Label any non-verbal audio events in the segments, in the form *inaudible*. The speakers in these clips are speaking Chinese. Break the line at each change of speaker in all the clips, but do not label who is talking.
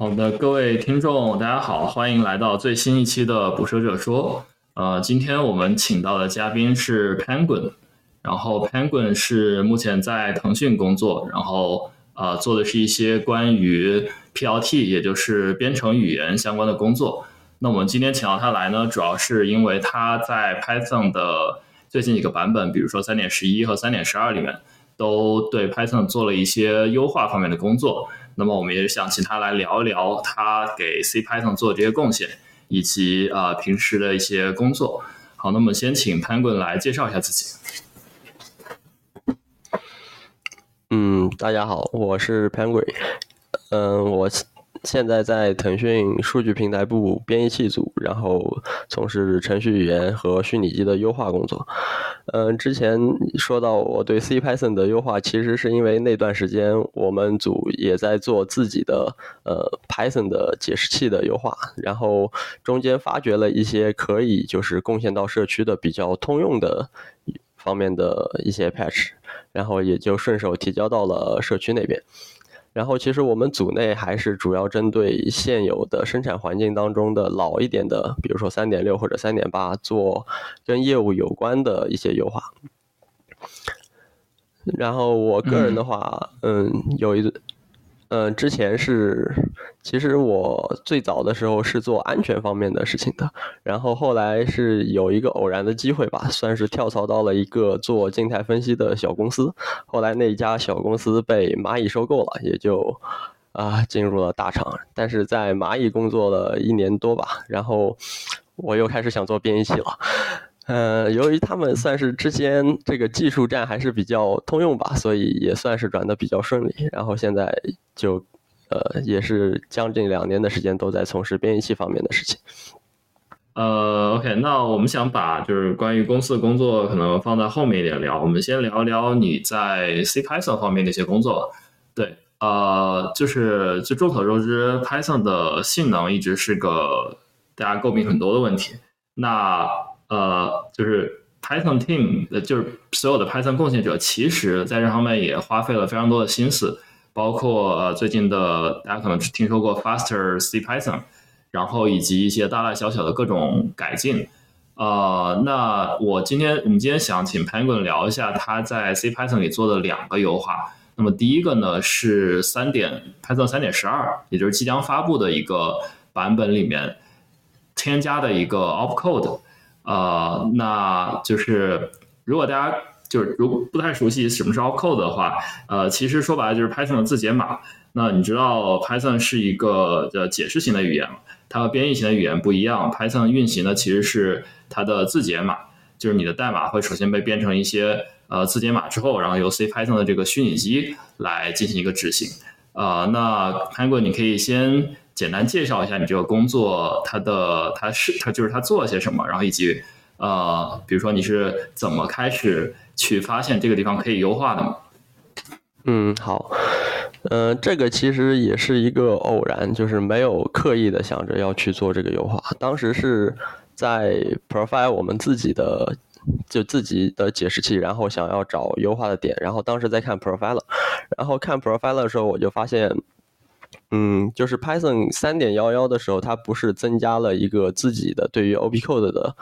好的，各位听众，大家好，欢迎来到最新一期的捕蛇者说。呃，今天我们请到的嘉宾是 Penguin，然后 Penguin 是目前在腾讯工作，然后呃做的是一些关于 PLT，也就是编程语言相关的工作。那我们今天请到他来呢，主要是因为他在 Python 的最近几个版本，比如说三点十一和三点十二里面，都对 Python 做了一些优化方面的工作。那么我们也想请他来聊一聊他给 C Python 做这些贡献，以及呃平时的一些工作。好，那么先请潘滚来介绍一下自己。
嗯，大家好，我是潘滚。嗯，我。现在在腾讯数据平台部编译器组，然后从事程序语言和虚拟机的优化工作。嗯，之前说到我对 C Python 的优化，其实是因为那段时间我们组也在做自己的呃 Python 的解释器的优化，然后中间发掘了一些可以就是贡献到社区的比较通用的方面的一些 patch，然后也就顺手提交到了社区那边。然后，其实我们组内还是主要针对现有的生产环境当中的老一点的，比如说三点六或者三点八，做跟业务有关的一些优化。然后我个人的话，嗯，有一。嗯，之前是，其实我最早的时候是做安全方面的事情的，然后后来是有一个偶然的机会吧，算是跳槽到了一个做静态分析的小公司，后来那家小公司被蚂蚁收购了，也就啊进入了大厂，但是在蚂蚁工作了一年多吧，然后我又开始想做编译器了。呃，由于他们算是之间这个技术栈还是比较通用吧，所以也算是转的比较顺利。然后现在就，呃，也是将近两年的时间都在从事编译器方面的事情。
呃，OK，那我们想把就是关于公司的工作可能放在后面一点聊，我们先聊聊你在 C Python 方面的一些工作。对，呃，就是就众所周知，Python 的性能一直是个大家诟病很多的问题。那呃，就是 Python team 的，就是所有的 Python 贡献者，其实在这方面也花费了非常多的心思，包括呃最近的大家可能听说过 Faster C Python，然后以及一些大大小小的各种改进。呃，那我今天我们今天想请 Penguin 聊一下他在 C Python 里做的两个优化。那么第一个呢是三点 Python 三点十二，也就是即将发布的一个版本里面添加的一个 opcode。呃，那就是如果大家就是如不太熟悉什么是 opcode 的话，呃，其实说白了就是 Python 的字节码。那你知道 Python 是一个呃解释型的语言它和编译型的语言不一样。Python 运行的其实是它的字节码，就是你的代码会首先被编成一些呃字节码之后，然后由 C Python 的这个虚拟机来进行一个执行。呃，那 Penguin 你可以先。简单介绍一下你这个工作，它的它是它就是它做了些什么，然后以及呃，比如说你是怎么开始去发现这个地方可以优化的吗？
嗯，好，嗯，这个其实也是一个偶然，就是没有刻意的想着要去做这个优化。当时是在 Profile 我们自己的就自己的解释器，然后想要找优化的点，然后当时在看 Profile，然后看 Profile 的时候，我就发现。嗯，就是 Python 三点幺幺的时候，它不是增加了一个自己的对于 opcode 的，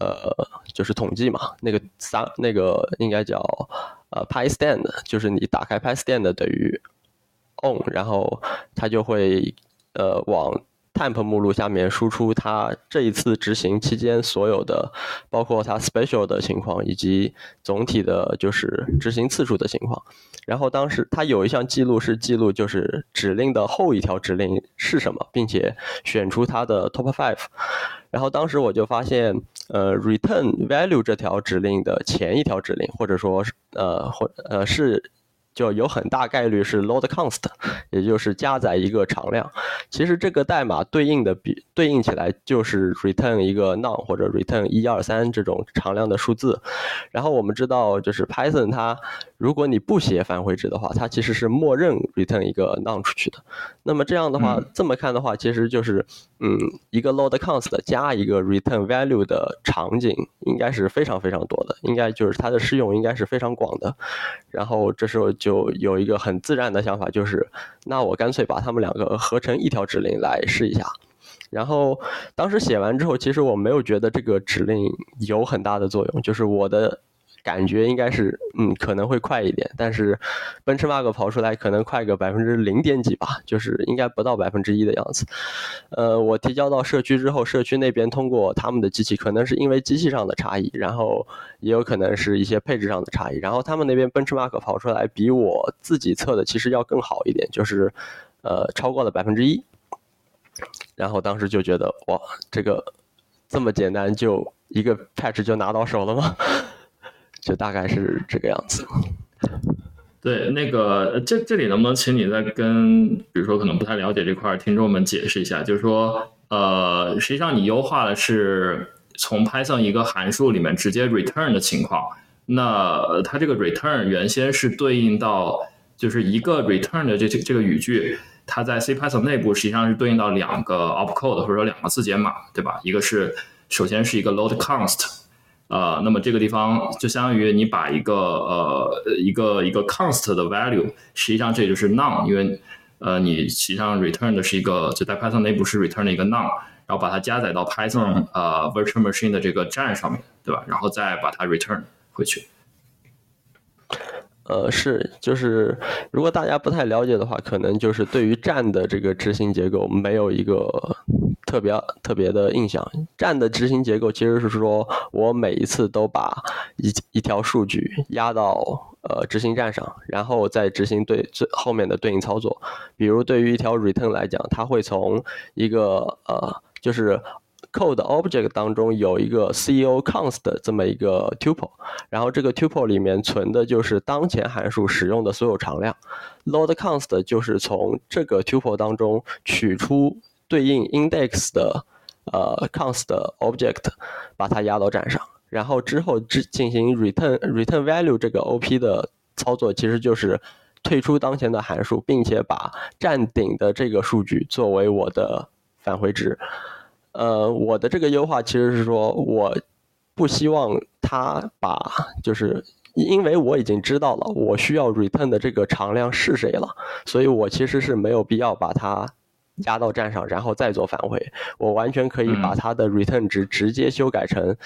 呃，就是统计嘛？那个三那个应该叫呃 PyStand，就是你打开 PyStand 等于 on，然后它就会呃往。temp 目录下面输出它这一次执行期间所有的，包括它 special 的情况以及总体的就是执行次数的情况。然后当时他有一项记录是记录就是指令的后一条指令是什么，并且选出它的 top five。然后当时我就发现，呃，return value 这条指令的前一条指令，或者说呃或呃是。就有很大概率是 load const，*laughs* 也就是加载一个常量。其实这个代码对应的比对应起来就是 return 一个 none 或者 return 一二三这种常量的数字。然后我们知道，就是 Python 它如果你不写返回值的话，它其实是默认 return 一个 none 出去的。那么这样的话，这么看的话，其实就是嗯一个 load const 加一个 return value 的场景应该是非常非常多的，应该就是它的适用应该是非常广的。然后这时候就。有一个很自然的想法，就是那我干脆把他们两个合成一条指令来试一下。然后当时写完之后，其实我没有觉得这个指令有很大的作用，就是我的。感觉应该是，嗯，可能会快一点，但是奔驰 Mark 跑出来可能快个百分之零点几吧，就是应该不到百分之一的样子。呃，我提交到社区之后，社区那边通过他们的机器，可能是因为机器上的差异，然后也有可能是一些配置上的差异，然后他们那边奔驰 Mark 跑出来比我自己测的其实要更好一点，就是，呃，超过了百分之一。然后当时就觉得，哇，这个这么简单，就一个 patch 就拿到手了吗？就大概是这个样子。*laughs*
对，那个这这里能不能请你再跟，比如说可能不太了解这块听众们解释一下，就是说，呃，实际上你优化的是从 Python 一个函数里面直接 return 的情况，那它这个 return 原先是对应到就是一个 return 的这这这个语句，它在 C Python 内部实际上是对应到两个 opcode 或者说两个字节码，对吧？一个是首先是一个 load const。呃，那么这个地方就相当于你把一个呃一个一个 const 的 value，实际上这就是 none，因为呃你实际上 return 的是一个就在 Python 内部是 return 的一个 none，然后把它加载到 Python 呃 virtual machine 的这个站上面对吧？然后再把它 return 回去。
呃，是，就是如果大家不太了解的话，可能就是对于站的这个执行结构没有一个特别特别的印象。站的执行结构其实是说我每一次都把一一条数据压到呃执行站上，然后再执行对最后面的对应操作。比如对于一条 return 来讲，它会从一个呃就是。code object 当中有一个 CEO const 这么一个 tuple，然后这个 tuple 里面存的就是当前函数使用的所有常量。load const 就是从这个 tuple 当中取出对应 index 的呃 const object，把它压到站上，然后之后进进行 return return value 这个 op 的操作，其实就是退出当前的函数，并且把站顶的这个数据作为我的返回值。呃，我的这个优化其实是说，我不希望他把，就是因为我已经知道了我需要 return 的这个常量是谁了，所以我其实是没有必要把它压到站上，然后再做返回。我完全可以把它的 return 值直接修改成，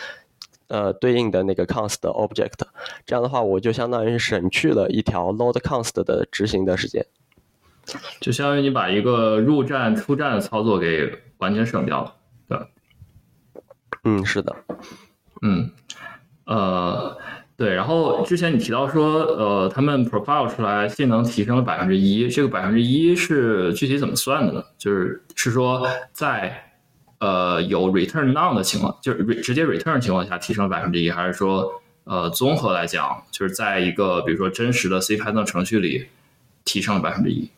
呃，对应的那个 const object。这样的话，我就相当于省去了一条 load const 的执行的时间，
就相当于你把一个入站出站的操作给完全省掉了。
对嗯，是的，
嗯，呃，对，然后之前你提到说，呃，他们 profile 出来性能提升了百分之一，这个百分之一是具体怎么算的呢？就是是说在呃有 return none 的情况，就是直接 return 情况下提升了百分之一，还是说呃综合来讲，就是在一个比如说真实的 C Python 程序里提升了百分之一？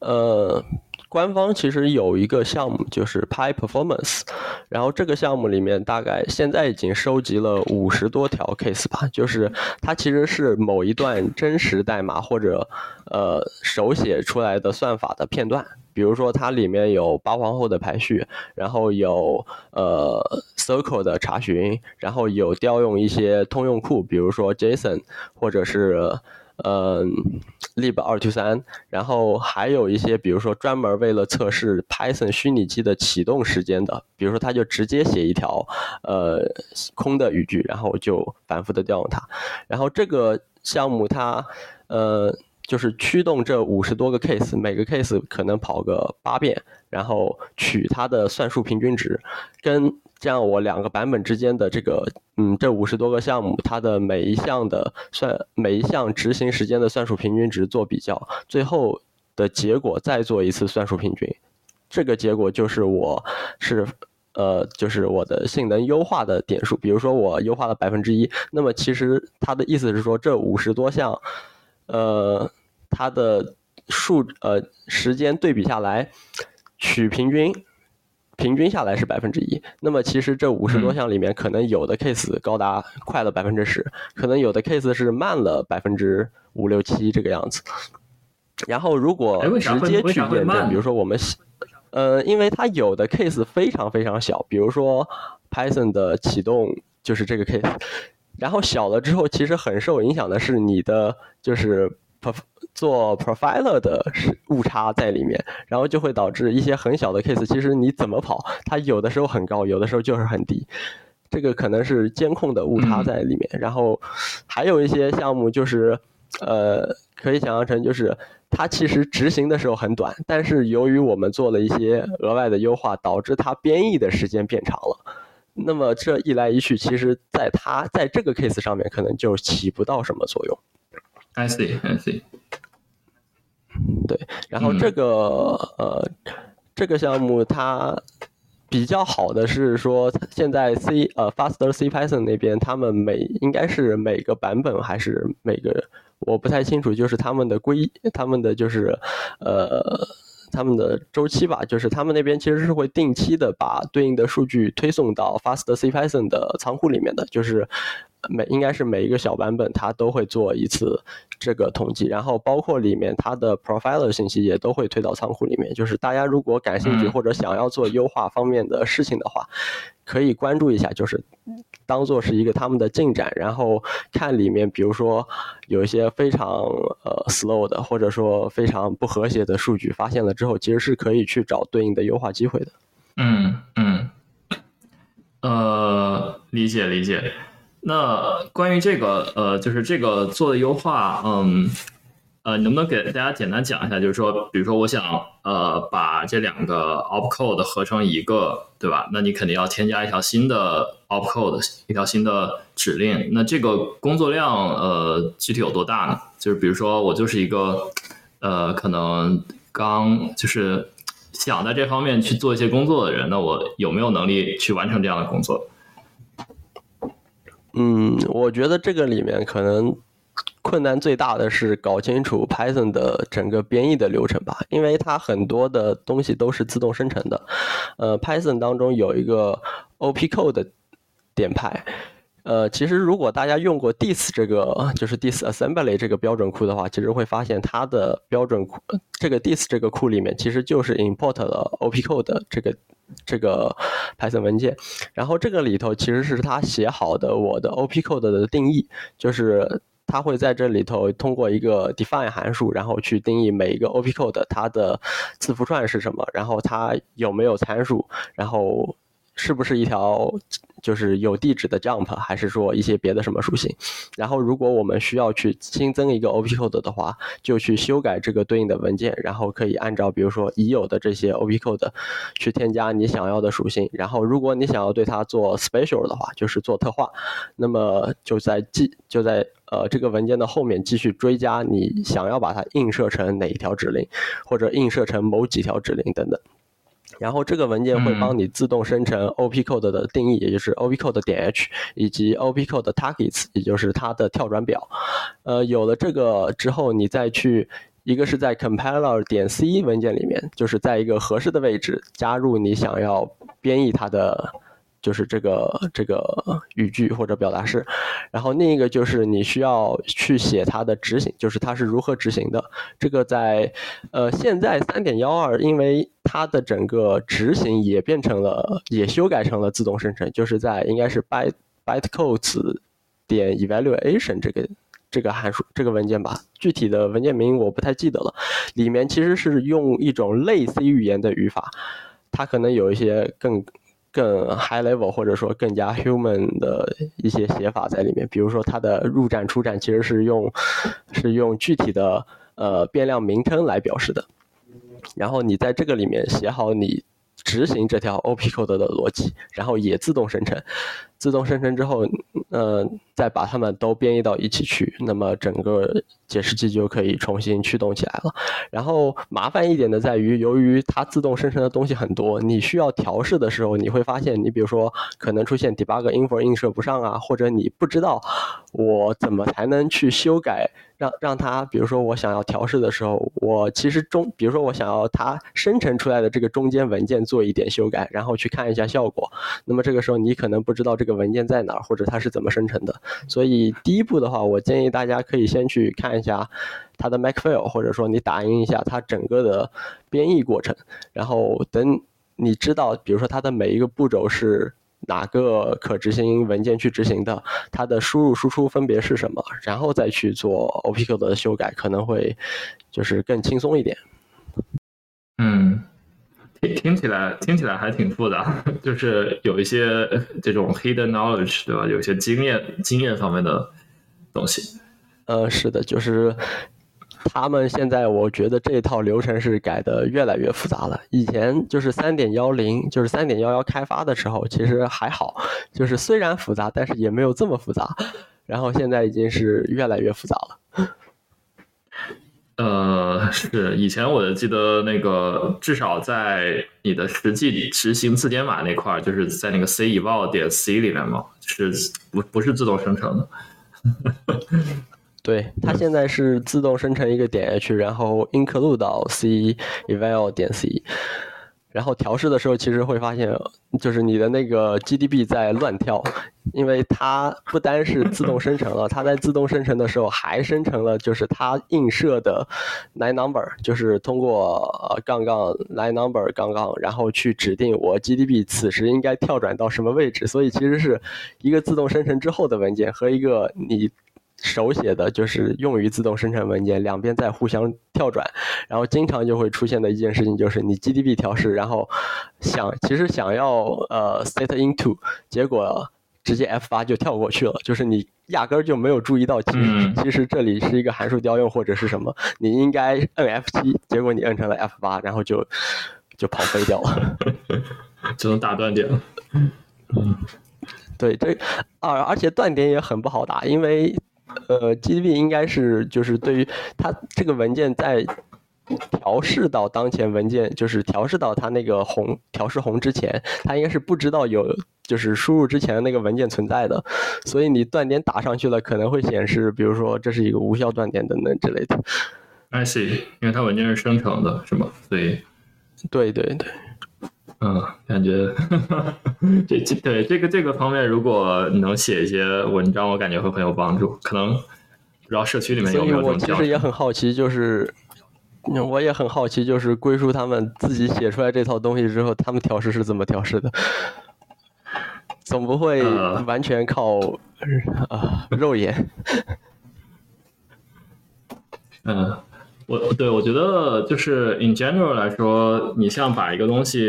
呃。官方其实有一个项目，就是 Py Performance，然后这个项目里面大概现在已经收集了五十多条 case 吧，就是它其实是某一段真实代码或者呃手写出来的算法的片段，比如说它里面有八皇后的排序，然后有呃 circle 的查询，然后有调用一些通用库，比如说 JSON 或者是。嗯，lib 二 two 三，然后还有一些，比如说专门为了测试 Python 虚拟机的启动时间的，比如说他就直接写一条呃空的语句，然后就反复的调用它。然后这个项目它呃就是驱动这五十多个 case，每个 case 可能跑个八遍，然后取它的算术平均值，跟。这样，我两个版本之间的这个，嗯，这五十多个项目，它的每一项的算，每一项执行时间的算术平均值做比较，最后的结果再做一次算术平均，这个结果就是我是，呃，就是我的性能优化的点数。比如说我优化了百分之一，那么其实它的意思是说，这五十多项，呃，它的数，呃，时间对比下来，取平均。平均下来是百分之一，那么其实这五十多项里面，可能有的 case 高达快了百分之十，可能有的 case 是慢了百分之五六七这个样子。然后如果直接去验证，比如说我们，呃，因为它有的 case 非常非常小，比如说 Python 的启动就是这个 case，然后小了之后，其实很受影响的是你的就是做 profiler 的误差在里面，然后就会导致一些很小的 case，其实你怎么跑，它有的时候很高，有的时候就是很低。这个可能是监控的误差在里面。然后还有一些项目就是，呃，可以想象成就是它其实执行的时候很短，但是由于我们做了一些额外的优化，导致它编译的时间变长了。那么这一来一去，其实在它在这个 case 上面可能就起不到什么作用。
I see, I see。
对，然后这个呃，这个项目它比较好的是说，现在 C 呃 Faster C Python 那边，他们每应该是每个版本还是每个我不太清楚，就是他们的规，他们的就是呃。他们的周期吧，就是他们那边其实是会定期的把对应的数据推送到 Fast C Python 的仓库里面的，就是每应该是每一个小版本它都会做一次这个统计，然后包括里面它的 Profiler 信息也都会推到仓库里面。就是大家如果感兴趣或者想要做优化方面的事情的话，可以关注一下，就是当做是一个他们的进展，然后看里面，比如说有一些非常呃 slow 的，或者说非常不和谐的数据发现了之后，其实是可以去找对应的优化机会的。
嗯嗯，呃，理解理解。那关于这个呃，就是这个做的优化，嗯。呃，能不能给大家简单讲一下？就是说，比如说，我想呃把这两个 opcode 合成一个，对吧？那你肯定要添加一条新的 opcode，一条新的指令。那这个工作量呃具体有多大呢？就是比如说，我就是一个呃可能刚就是想在这方面去做一些工作的人，那我有没有能力去完成这样的工作？
嗯，我觉得这个里面可能。困难最大的是搞清楚 Python 的整个编译的流程吧，因为它很多的东西都是自动生成的。呃，Python 当中有一个 opcode 点派，呃，其实如果大家用过 dis 这个就是 disassembly 这个标准库的话，其实会发现它的标准库这个 dis 这个库里面其实就是 import 了 opcode 这个这个 Python 文件，然后这个里头其实是他写好的我的 opcode 的定义，就是。它会在这里头通过一个 define 函数，然后去定义每一个 opcode 它的字符串是什么，然后它有没有参数，然后。是不是一条就是有地址的 jump，还是说一些别的什么属性？然后如果我们需要去新增一个 opcode 的话，就去修改这个对应的文件，然后可以按照比如说已有的这些 opcode 去添加你想要的属性。然后如果你想要对它做 special 的话，就是做特化，那么就在继就在呃这个文件的后面继续追加你想要把它映射成哪一条指令，或者映射成某几条指令等等。然后这个文件会帮你自动生成 opcode 的定义，也就是 opcode 点 h 以及 opcode targets，也就是它的跳转表。呃，有了这个之后，你再去一个是在 compiler 点 c 文件里面，就是在一个合适的位置加入你想要编译它的。就是这个这个语句或者表达式，然后另一个就是你需要去写它的执行，就是它是如何执行的。这个在呃现在三点幺二，因为它的整个执行也变成了，也修改成了自动生成，就是在应该是 byte bytecodes 点 evaluation 这个这个函数这个文件吧，具体的文件名我不太记得了。里面其实是用一种类 C 语言的语法，它可能有一些更。更 high level 或者说更加 human 的一些写法在里面，比如说它的入站出站其实是用是用具体的呃变量名称来表示的，然后你在这个里面写好你执行这条 opcode 的逻辑，然后也自动生成。自动生成之后，呃，再把它们都编译到一起去，那么整个解释器就可以重新驱动起来了。然后麻烦一点的在于，由于它自动生成的东西很多，你需要调试的时候，你会发现，你比如说可能出现 debug info 映射不上啊，或者你不知道我怎么才能去修改，让让它，比如说我想要调试的时候，我其实中，比如说我想要它生成出来的这个中间文件做一点修改，然后去看一下效果，那么这个时候你可能不知道这个。文件在哪儿，或者它是怎么生成的？所以第一步的话，我建议大家可以先去看一下它的 Makefile，或者说你打印一下它整个的编译过程。然后等你知道，比如说它的每一个步骤是哪个可执行文件去执行的，它的输入输出分别是什么，然后再去做 OPQ 的修改，可能会就是更轻松一点。
嗯，听起来听起来还挺复杂，就是有一些这种 hidden knowledge，对吧？有一些经验经验方面的东西。
呃，是的，就是他们现在我觉得这套流程是改的越来越复杂了。以前就是三点幺零，就是三点幺幺开发的时候，其实还好，就是虽然复杂，但是也没有这么复杂。然后现在已经是越来越复杂了。
呃，是以前我记得那个，至少在你的实际执行字典码那块儿，就是在那个 c eval 点 c 里面嘛，是不不是自动生成的？*laughs*
对，它现在是自动生成一个点 h，然后 include 到 c eval 点 c，然后调试的时候其实会发现，就是你的那个 GDB 在乱跳，因为它不单是自动生成了，它在自动生成的时候还生成了就是它映射的 line number，就是通过杠杠 line number 杠杠，然后去指定我 GDB 此时应该跳转到什么位置，所以其实是一个自动生成之后的文件和一个你。手写的就是用于自动生成文件，两边在互相跳转，然后经常就会出现的一件事情就是你 GDB 调试，然后想其实想要呃 set into，结果直接 F8 就跳过去了，就是你压根儿就没有注意到，其实其实这里是一个函数调用或者是什么，你应该摁 F7，结果你摁成了 F8，然后就就跑飞掉了，*laughs*
只能打断点。
嗯，*laughs* 对，这而而且断点也很不好打，因为。呃，GDB 应该是就是对于它这个文件在调试到当前文件，就是调试到它那个红调试红之前，它应该是不知道有就是输入之前的那个文件存在的，所以你断点打上去了，可能会显示，比如说这是一个无效断点等等之类的。
I see，因为它文件是生成的，是吗？所以，
对对对。
嗯，感觉 *laughs* 这这对这个这个方面，如果能写一些文章，我感觉会很有帮助。可能不知道社区里面有没有这种。
我其实也很好奇，就是我也很好奇，就是归叔他们自己写出来这套东西之后，他们调试是怎么调试的？总不会完全靠啊肉眼。*laughs*
嗯。我对我觉得就是 in general 来说，你像把一个东西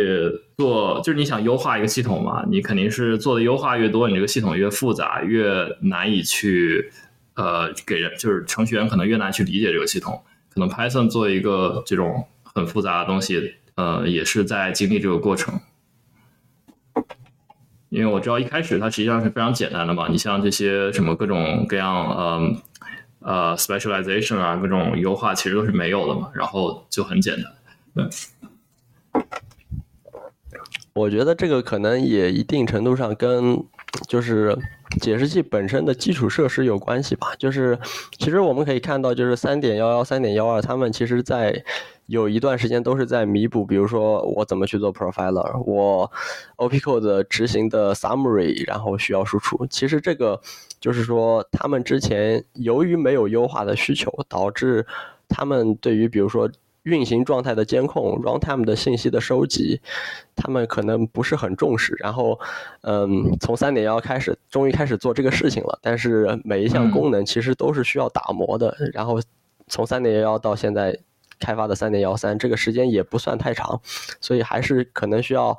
做，就是你想优化一个系统嘛，你肯定是做的优化越多，你这个系统越复杂，越难以去呃给人，就是程序员可能越难去理解这个系统。可能 Python 做一个这种很复杂的东西，呃，也是在经历这个过程。因为我知道一开始它实际上是非常简单的嘛，你像这些什么各种各样，嗯。呃呃，specialization 啊，各种优化其实都是没有的嘛，然后就很简单。对，
我觉得这个可能也一定程度上跟就是解释器本身的基础设施有关系吧。就是其实我们可以看到，就是三点幺幺、三点幺二，他们其实在。有一段时间都是在弥补，比如说我怎么去做 profiler，我 OPCode 执行的 summary，然后需要输出。其实这个就是说，他们之前由于没有优化的需求，导致他们对于比如说运行状态的监控、runtime 的信息的收集，他们可能不是很重视。然后，嗯，从三点幺开始，终于开始做这个事情了。但是每一项功能其实都是需要打磨的。然后从三点幺到现在。开发的三点幺三，这个时间也不算太长，所以还是可能需要，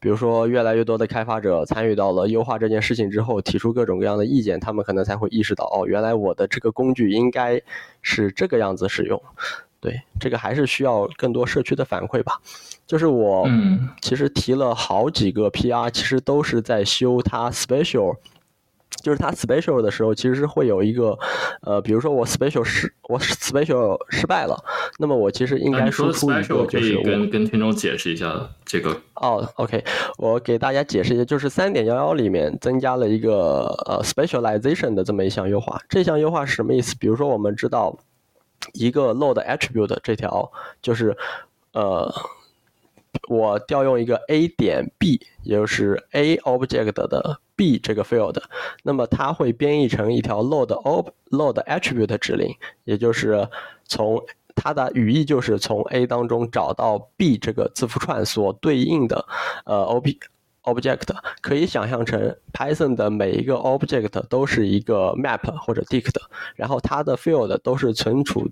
比如说越来越多的开发者参与到了优化这件事情之后，提出各种各样的意见，他们可能才会意识到，哦，原来我的这个工具应该是这个样子使用。对，这个还是需要更多社区的反馈吧。就是我其实提了好几个 PR，其实都是在修它 special。就是它 special 的时候，其实是会有一个，呃，比如说我 special 失我 special 失败了，那么我其实应该输出一个，就是
跟跟听众解释一下这个。
哦，OK，我给大家解释一下，就是三点幺幺里面增加了一个呃 specialization 的这么一项优化。这项优化是什么意思？比如说我们知道一个 load attribute 这条，就是呃。我调用一个 a 点 b，也就是 a object 的 b 这个 field，那么它会编译成一条 load ob load attribute 指令，也就是从它的语义就是从 a 当中找到 b 这个字符串所对应的呃 op object，可以想象成 Python 的每一个 object 都是一个 map 或者 dict，然后它的 field 都是存储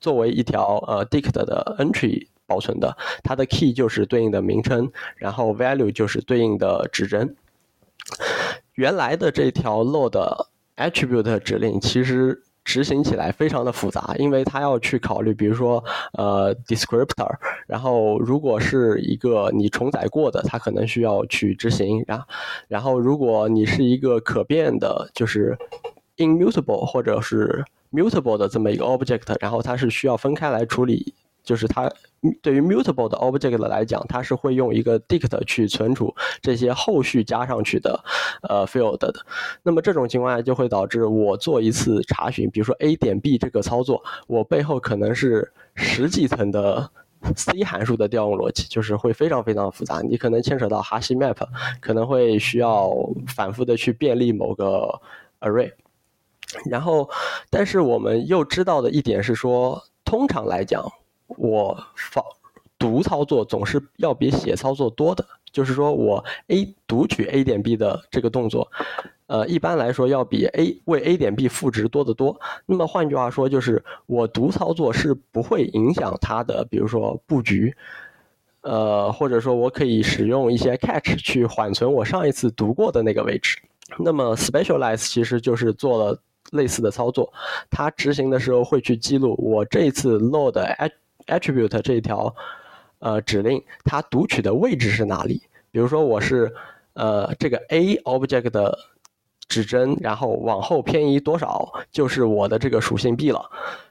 作为一条呃 dict 的 entry 保存的，它的 key 就是对应的名称，然后 value 就是对应的指针。原来的这条 load attribute 指令其实。执行起来非常的复杂，因为它要去考虑，比如说，呃，descriptor，然后如果是一个你重载过的，它可能需要去执行，然，然后如果你是一个可变的，就是 immutable 或者是 mutable 的这么一个 object，然后它是需要分开来处理。就是它对于 mutable 的 object 来讲，它是会用一个 dict 去存储这些后续加上去的呃 field 的。那么这种情况下就会导致我做一次查询，比如说 a 点 b 这个操作，我背后可能是十几层的 C 函数的调用逻辑，就是会非常非常复杂。你可能牵扯到哈希 map，可能会需要反复的去便利某个 array。然后，但是我们又知道的一点是说，通常来讲。我仿读操作总是要比写操作多的，就是说我 A 读取 A 点 B 的这个动作，呃，一般来说要比 A 为 A 点 B 赋值多得多。那么换句话说，就是我读操作是不会影响它的，比如说布局，呃，或者说我可以使用一些 catch 去缓存我上一次读过的那个位置。那么 specialize 其实就是做了类似的操作，它执行的时候会去记录我这一次 load attribute 这一条，呃，指令它读取的位置是哪里？比如说我是，呃，这个 a object 的指针，然后往后偏移多少，就是我的这个属性 b 了。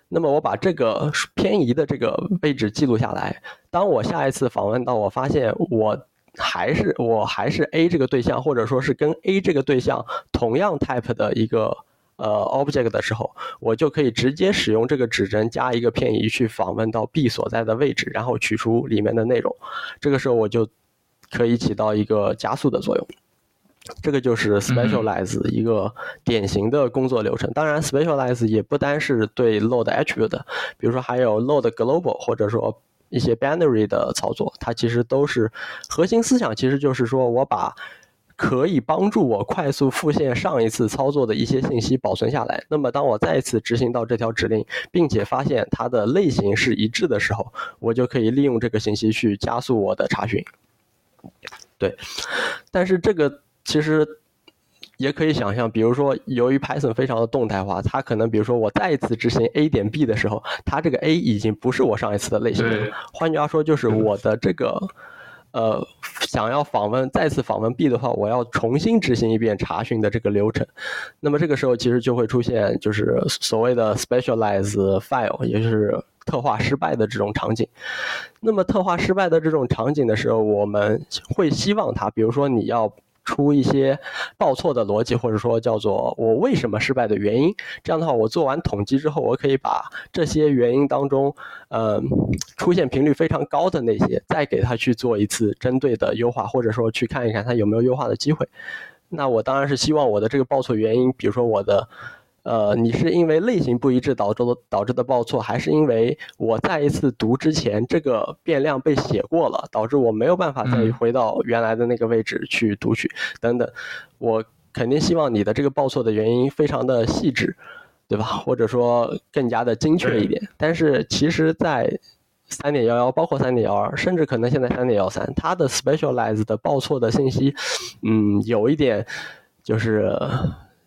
那么我把这个偏移的这个位置记录下来，当我下一次访问到，我发现我还是我还是 a 这个对象，或者说是跟 a 这个对象同样 type 的一个。呃，object 的时候，我就可以直接使用这个指针加一个偏移去访问到 B 所在的位置，然后取出里面的内容。这个时候我就可以起到一个加速的作用。这个就是 specialize 一个典型的工作流程。当然，specialize 也不单是对 load attribute，比如说还有 load global 或者说一些 binary 的操作，它其实都是核心思想，其实就是说我把。可以帮助我快速复现上一次操作的一些信息保存下来。那么，当我再次执行到这条指令，并且发现它的类型是一致的时候，我就可以利用这个信息去加速我的查询。对，但是这个其实也可以想象，比如说，由于 Python 非常的动态化，它可能比如说我再一次执行 a 点 b 的时候，它这个 a 已经不是我上一次的类型了。换句话说，就是我的这个。呃，想要访问再次访问 B 的话，我要重新执行一遍查询的这个流程。那么这个时候其实就会出现就是所谓的 specialize file，也就是特化失败的这种场景。那么特化失败的这种场景的时候，我们会希望它，比如说你要。出一些报错的逻辑，或者说叫做我为什么失败的原因。这样的话，我做完统计之后，我可以把这些原因当中，呃，出现频率非常高的那些，再给他去做一次针对的优化，或者说去看一看他有没有优化的机会。那我当然是希望我的这个报错原因，比如说我的。呃，你是因为类型不一致导致的导致的报错，还是因为我再一次读之前这个变量被写过了，导致我没有办法再回到原来的那个位置去读取等等？我肯定希望你的这个报错的原因非常的细致，对吧？或者说更加的精确一点。但是其实，在三点幺幺，包括三点幺二，甚至可能现在三点幺三，它的 specialized 的报错的信息，嗯，有一点就是。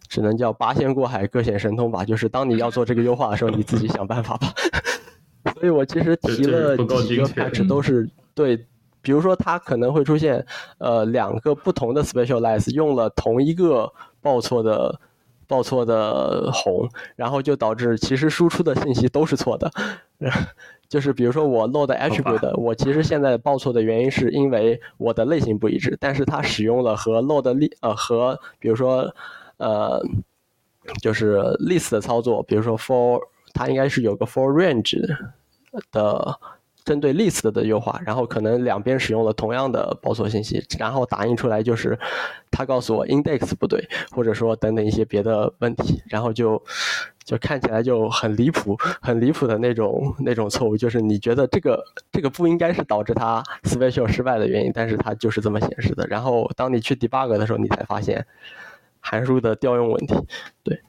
只能叫八仙过海，各显神通吧。就是当你要做这个优化的时候，你自己想办法吧。*laughs* 所以我其实提了几个 patch，都是对。比如说，它可能会出现呃两个不同的 specialize，用了同一个报错的报错的红，然后就导致其实输出的信息都是错的。*laughs* 就是比如说我 load attribute，我其实现在报错的原因是因为我的类型不一致，但是它使用了和 load 例呃和比如说。呃，就是 list 的操作，比如说 for 它应该是有个 for range 的针对 list 的优化，然后可能两边使用了同样的报错信息，然后打印出来就是他告诉我 index 不对，或者说等等一些别的问题，然后就就看起来就很离谱，很离谱的那种那种错误，就是你觉得这个这个不应该是导致它 special 失败的原因，但是它就是这么显示的。然后当你去 debug 的时候，你才发现函数的调用问题，对。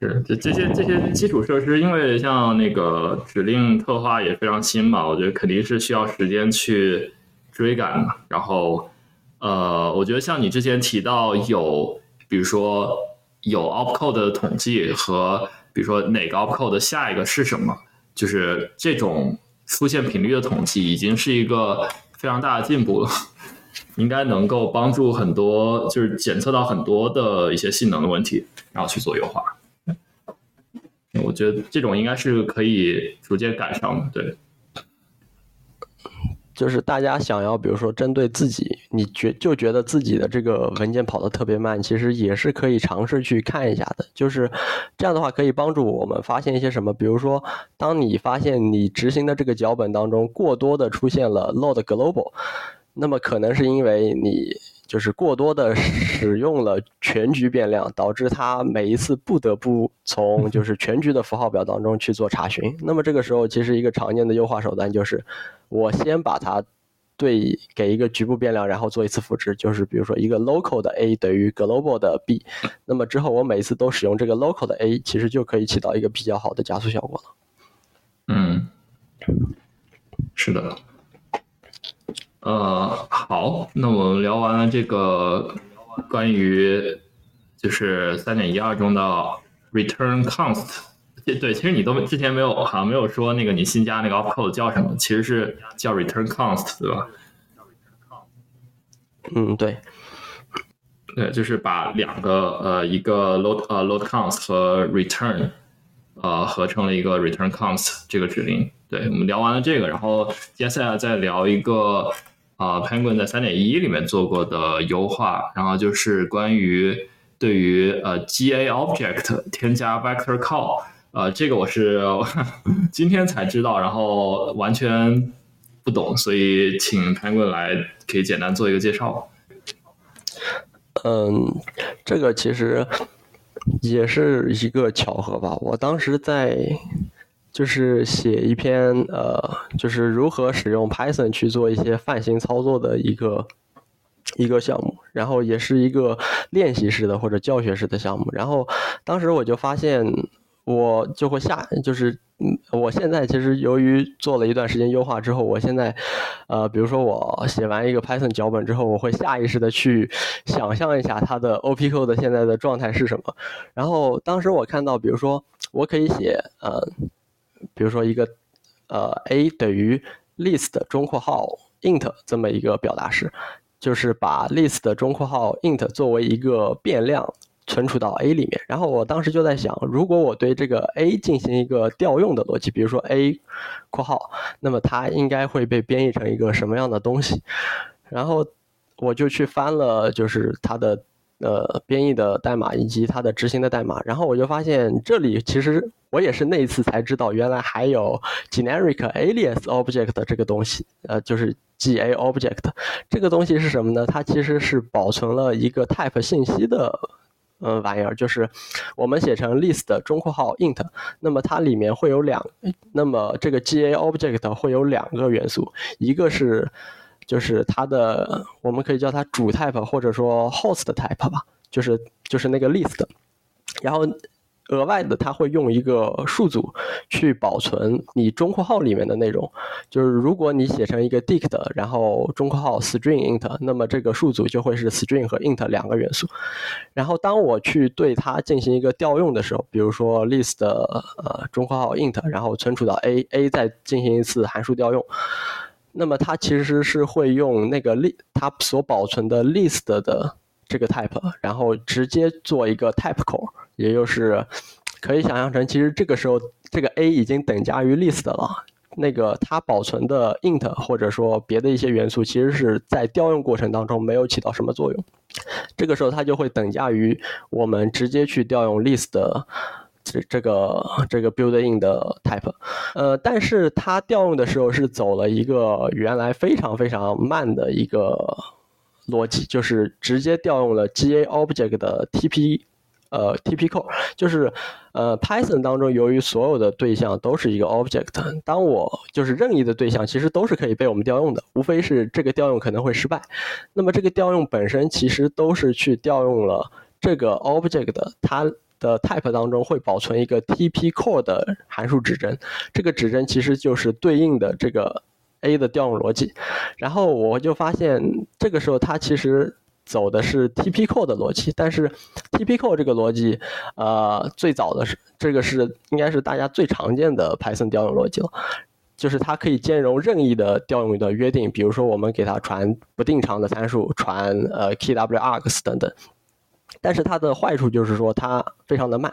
是，这这些这些基础设施，因为像那个指令特化也非常新嘛，我觉得肯定是需要时间去追赶的。然后，呃，我觉得像你之前提到有，比如说有 opcode 的统计和，比如说哪个 opcode 下一个是什么，就是这种出现频率的统计，已经是一个非常大的进步了，应该能够帮助很多，就是检测到很多的一些性能的问题，然后去做优化。我觉得这种应该是可以逐渐赶上的，对。
就是大家想要，比如说针对自己，你觉就觉得自己的这个文件跑得特别慢，其实也是可以尝试去看一下的。就是这样的话，可以帮助我们发现一些什么，比如说，当你发现你执行的这个脚本当中过多的出现了 load global，那么可能是因为你。就是过多的使用了全局变量，导致它每一次不得不从就是 *laughs* 全局的符号表当中去做查询。那么这个时候，其实一个常见的优化手段就是，我先把它对给一个局部变量，然后做一次赋值，就是比如说一个 local 的 a 等于 global 的 b。那么之后我每一次都使用这个 local 的 a，其实就可以起到一个比较好的加速效果了。
嗯，是的。呃，好，那我们聊完了这个关于就是三点一二中的 return const，对，其实你都之前没有好像没有说那个你新加那个 opcode 叫什么，其实是叫 return const，对吧？
嗯，对，
对，就是把两个呃一个 load 呃 load const 和 return 呃合成了一个 return const 这个指令。对，我们聊完了这个，然后接下来再聊一个。啊，Penguin 在三点一里面做过的优化，然后就是关于对于呃 GA Object 添加 Vector Call，呃，这个我是 *laughs* 今天才知道，然后完全不懂，所以请 Penguin 来可以简单做一个介绍。
嗯，这个其实也是一个巧合吧，我当时在。就是写一篇呃，就是如何使用 Python 去做一些泛型操作的一个一个项目，然后也是一个练习式的或者教学式的项目。然后当时我就发现，我就会下，就是嗯，我现在其实由于做了一段时间优化之后，我现在呃，比如说我写完一个 Python 脚本之后，我会下意识的去想象一下它的 OP code 现在的状态是什么。然后当时我看到，比如说我可以写呃。比如说一个，呃，a 等于 list 中括号 int 这么一个表达式，就是把 list 中括号 int 作为一个变量存储到 a 里面。然后我当时就在想，如果我对这个 a 进行一个调用的逻辑，比如说 a 括号，那么它应该会被编译成一个什么样的东西？然后我就去翻了，就是它的。呃，编译的代码以及它的执行的代码，然后我就发现这里其实我也是那一次才知道，原来还有 generic alias object 这个东西，呃，就是 GA object 这个东西是什么呢？它其实是保存了一个 type 信息的呃玩意儿，就是我们写成 list 中括号 int，那么它里面会有两，那么这个 GA object 会有两个元素，一个是。就是它的，我们可以叫它主 type 或者说 host type 吧，就是就是那个 list，然后额外的它会用一个数组去保存你中括号里面的内容，就是如果你写成一个 dict，然后中括号 string int，那么这个数组就会是 string 和 int 两个元素，然后当我去对它进行一个调用的时候，比如说 list 呃中括号 int，然后存储到 a，a 再进行一次函数调用。那么它其实是会用那个 list 它所保存的 list 的这个 type，然后直接做一个 type call，也就是可以想象成，其实这个时候这个 a 已经等价于 list 了，那个它保存的 int 或者说别的一些元素，其实是在调用过程当中没有起到什么作用，这个时候它就会等价于我们直接去调用 list 的这这个这个 build-in 的 type，呃，但是它调用的时候是走了一个原来非常非常慢的一个逻辑，就是直接调用了 GA object 的 TP。呃，TP call 就是，呃，Python 当中由于所有的对象都是一个 object，当我就是任意的对象其实都是可以被我们调用的，无非是这个调用可能会失败。那么这个调用本身其实都是去调用了这个 object 它的 type 当中会保存一个 TP call 的函数指针，这个指针其实就是对应的这个 A 的调用逻辑。然后我就发现这个时候它其实。走的是 TP call 的逻辑，但是 TP call 这个逻辑，呃，最早的是这个是应该是大家最常见的 Python 调用逻辑了，就是它可以兼容任意的调用的约定，比如说我们给它传不定长的参数，传呃 kwargs 等等。但是它的坏处就是说它非常的慢，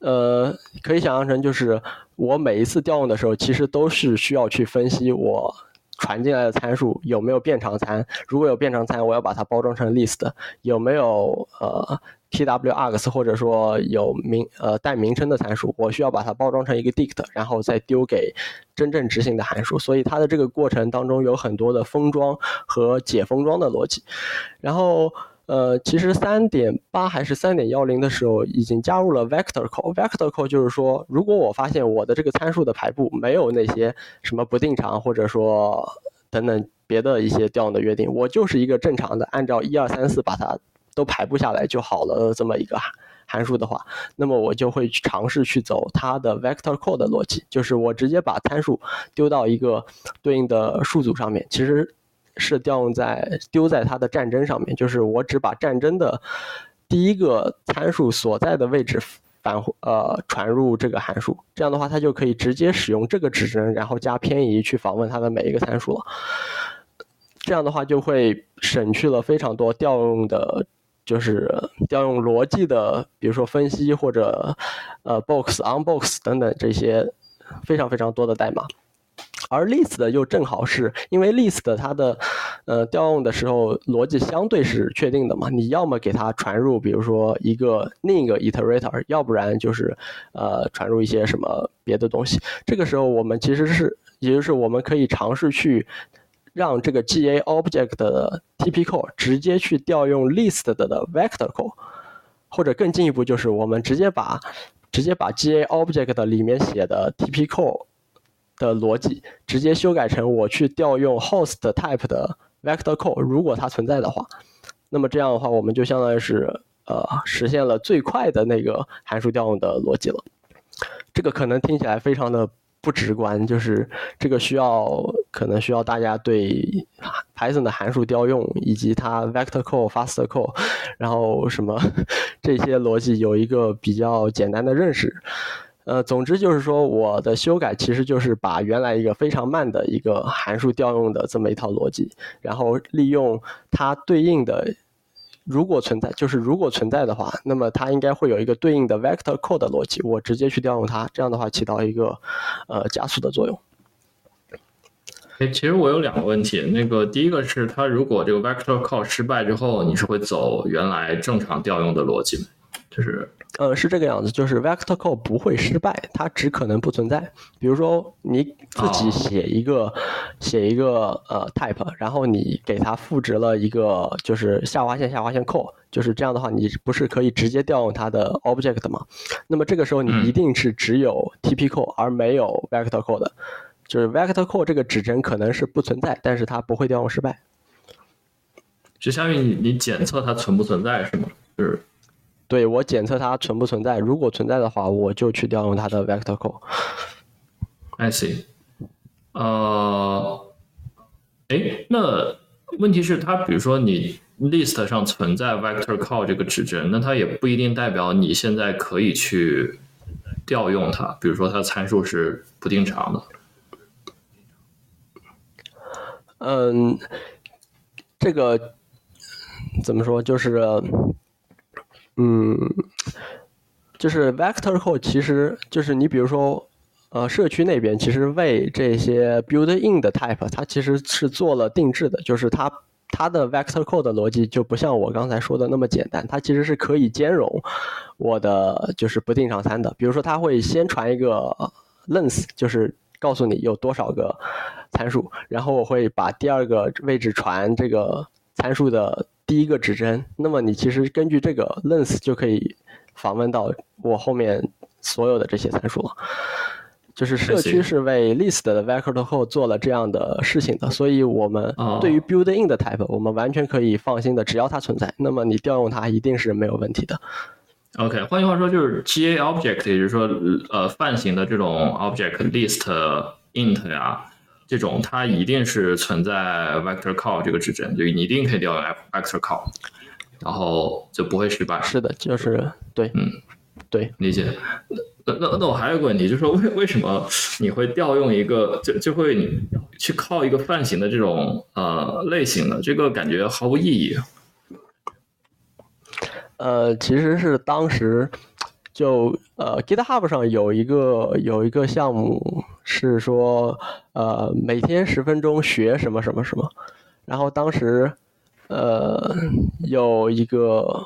呃，可以想象成就是我每一次调用的时候，其实都是需要去分析我。传进来的参数有没有变长参？如果有变长参，我要把它包装成 list。有没有呃 t w args 或者说有名呃带名称的参数，我需要把它包装成一个 dict，然后再丢给真正执行的函数。所以它的这个过程当中有很多的封装和解封装的逻辑。然后。呃，其实三点八还是三点幺零的时候，已经加入了 vector call。vector call 就是说，如果我发现我的这个参数的排布没有那些什么不定长，或者说等等别的一些调用的约定，我就是一个正常的按照一二三四把它都排布下来就好了这么一个函数的话，那么我就会去尝试去走它的 vector call 的逻辑，就是我直接把参数丢到一个对应的数组上面。其实。是调用在丢在它的战争上面，就是我只把战争的第一个参数所在的位置返呃传入这个函数，这样的话它就可以直接使用这个指针，然后加偏移去访问它的每一个参数了。这样的话就会省去了非常多调用的，就是调用逻辑的，比如说分析或者呃 box unbox 等等这些非常非常多的代码。而 list 的又正好是因为 list 它的呃调用的时候逻辑相对是确定的嘛，你要么给它传入，比如说一个另一个 iterator，要不然就是呃传入一些什么别的东西。这个时候我们其实是，也就是我们可以尝试去让这个 GA object 的 TP call 直接去调用 list 的的 vector call，或者更进一步就是我们直接把直接把 GA object 里面写的 TP call。的逻辑直接修改成我去调用 host type 的 vector call，如果它存在的话，那么这样的话，我们就相当于是呃实现了最快的那个函数调用的逻辑了。这个可能听起来非常的不直观，就是这个需要可能需要大家对 Python 的函数调用以及它 vector call、fast call，然后什么 *laughs* 这些逻辑有一个比较简单的认识。呃，总之就是说，我的修改其实就是把原来一个非常慢的一个函数调用的这么一套逻辑，然后利用它对应的，如果存在，就是如果存在的话，那么它应该会有一个对应的 vector code 的逻辑，我直接去调用它，这样的话起到一个呃加速的作用。
哎，其实我有两个问题，那个第一个是它如果这个 vector call 失败之后，你是会走原来正常调用的逻辑？就是。
呃，是这个样子，就是 vector call 不会失败，它只可能不存在。比如说你自己写一个写一个呃 type，然后你给它赋值了一个就是下划线下划线 call，就是这样的话，你不是可以直接调用它的 object 吗？那么这个时候你一定是只有 TP call 而没有 vector call 的，就是 vector call 这个指针可能是不存在，但是它不会调用失败。
就相当于你你检测它存不存在是吗？就是。
对我检测它存不存在，如果存在的话，我就去调用它的 vector call。
I see。呃，哎，那问题是它，比如说你 list 上存在 vector call 这个指针，那它也不一定代表你现在可以去调用它。比如说它参数是不定常的。
嗯，这个怎么说？就是。嗯，就是 vector code，其实就是你比如说，呃，社区那边其实为这些 build in 的 type，它其实是做了定制的，就是它它的 vector code 的逻辑就不像我刚才说的那么简单，它其实是可以兼容我的就是不定常参的。比如说，它会先传一个 length，就是告诉你有多少个参数，然后我会把第二个位置传这个参数的第一个指针。那么你其实根据这个 length 就可以访问到我后面所有的这些参数了。就是社区是为 list 的 vector code 做了这样的事情的，所以我们对于 build in 的 type，我们完全可以放心的，只要它存在，那么你调用它一定是没有问题的。
OK，换句话说就是 GA object，也就是说呃泛型的这种 object list int 呀，这种它一定是存在 vector call 这个指针，就你一定可以调用 vector call，然后就不会失败。
是的，就是对，
嗯，
对，
理解。那那那我还有个问题，就是说为为什么你会调用一个就就会你去靠一个泛型的这种呃类型的，这个感觉毫无意义。
呃，其实是当时就呃 GitHub 上有一个有一个项目是说呃每天十分钟学什么什么什么，然后当时呃有一个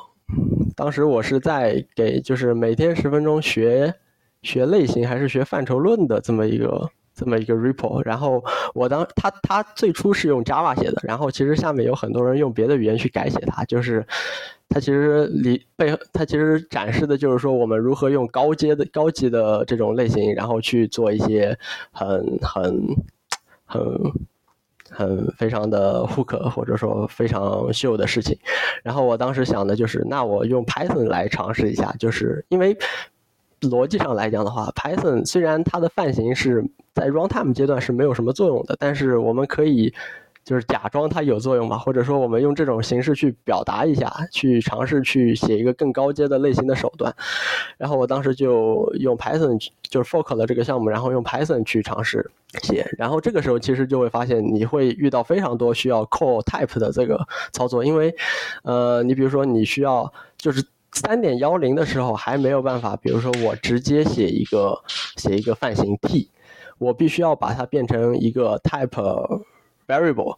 当时我是在给就是每天十分钟学。学类型还是学范畴论的这么一个这么一个 repo，然后我当他他最初是用 Java 写的，然后其实下面有很多人用别的语言去改写它，就是它其实里背它其实展示的就是说我们如何用高阶的高级的这种类型，然后去做一些很很很很非常的 hook 或者说非常秀的事情。然后我当时想的就是，那我用 Python 来尝试一下，就是因为。逻辑上来讲的话，Python 虽然它的泛型是在 runtime 阶段是没有什么作用的，但是我们可以就是假装它有作用嘛，或者说我们用这种形式去表达一下，去尝试去写一个更高阶的类型的手段。然后我当时就用 Python 就是 fork 了这个项目，然后用 Python 去尝试写。然后这个时候其实就会发现你会遇到非常多需要 call type 的这个操作，因为呃，你比如说你需要就是。三点幺零的时候还没有办法，比如说我直接写一个写一个泛型 t，我必须要把它变成一个 type variable，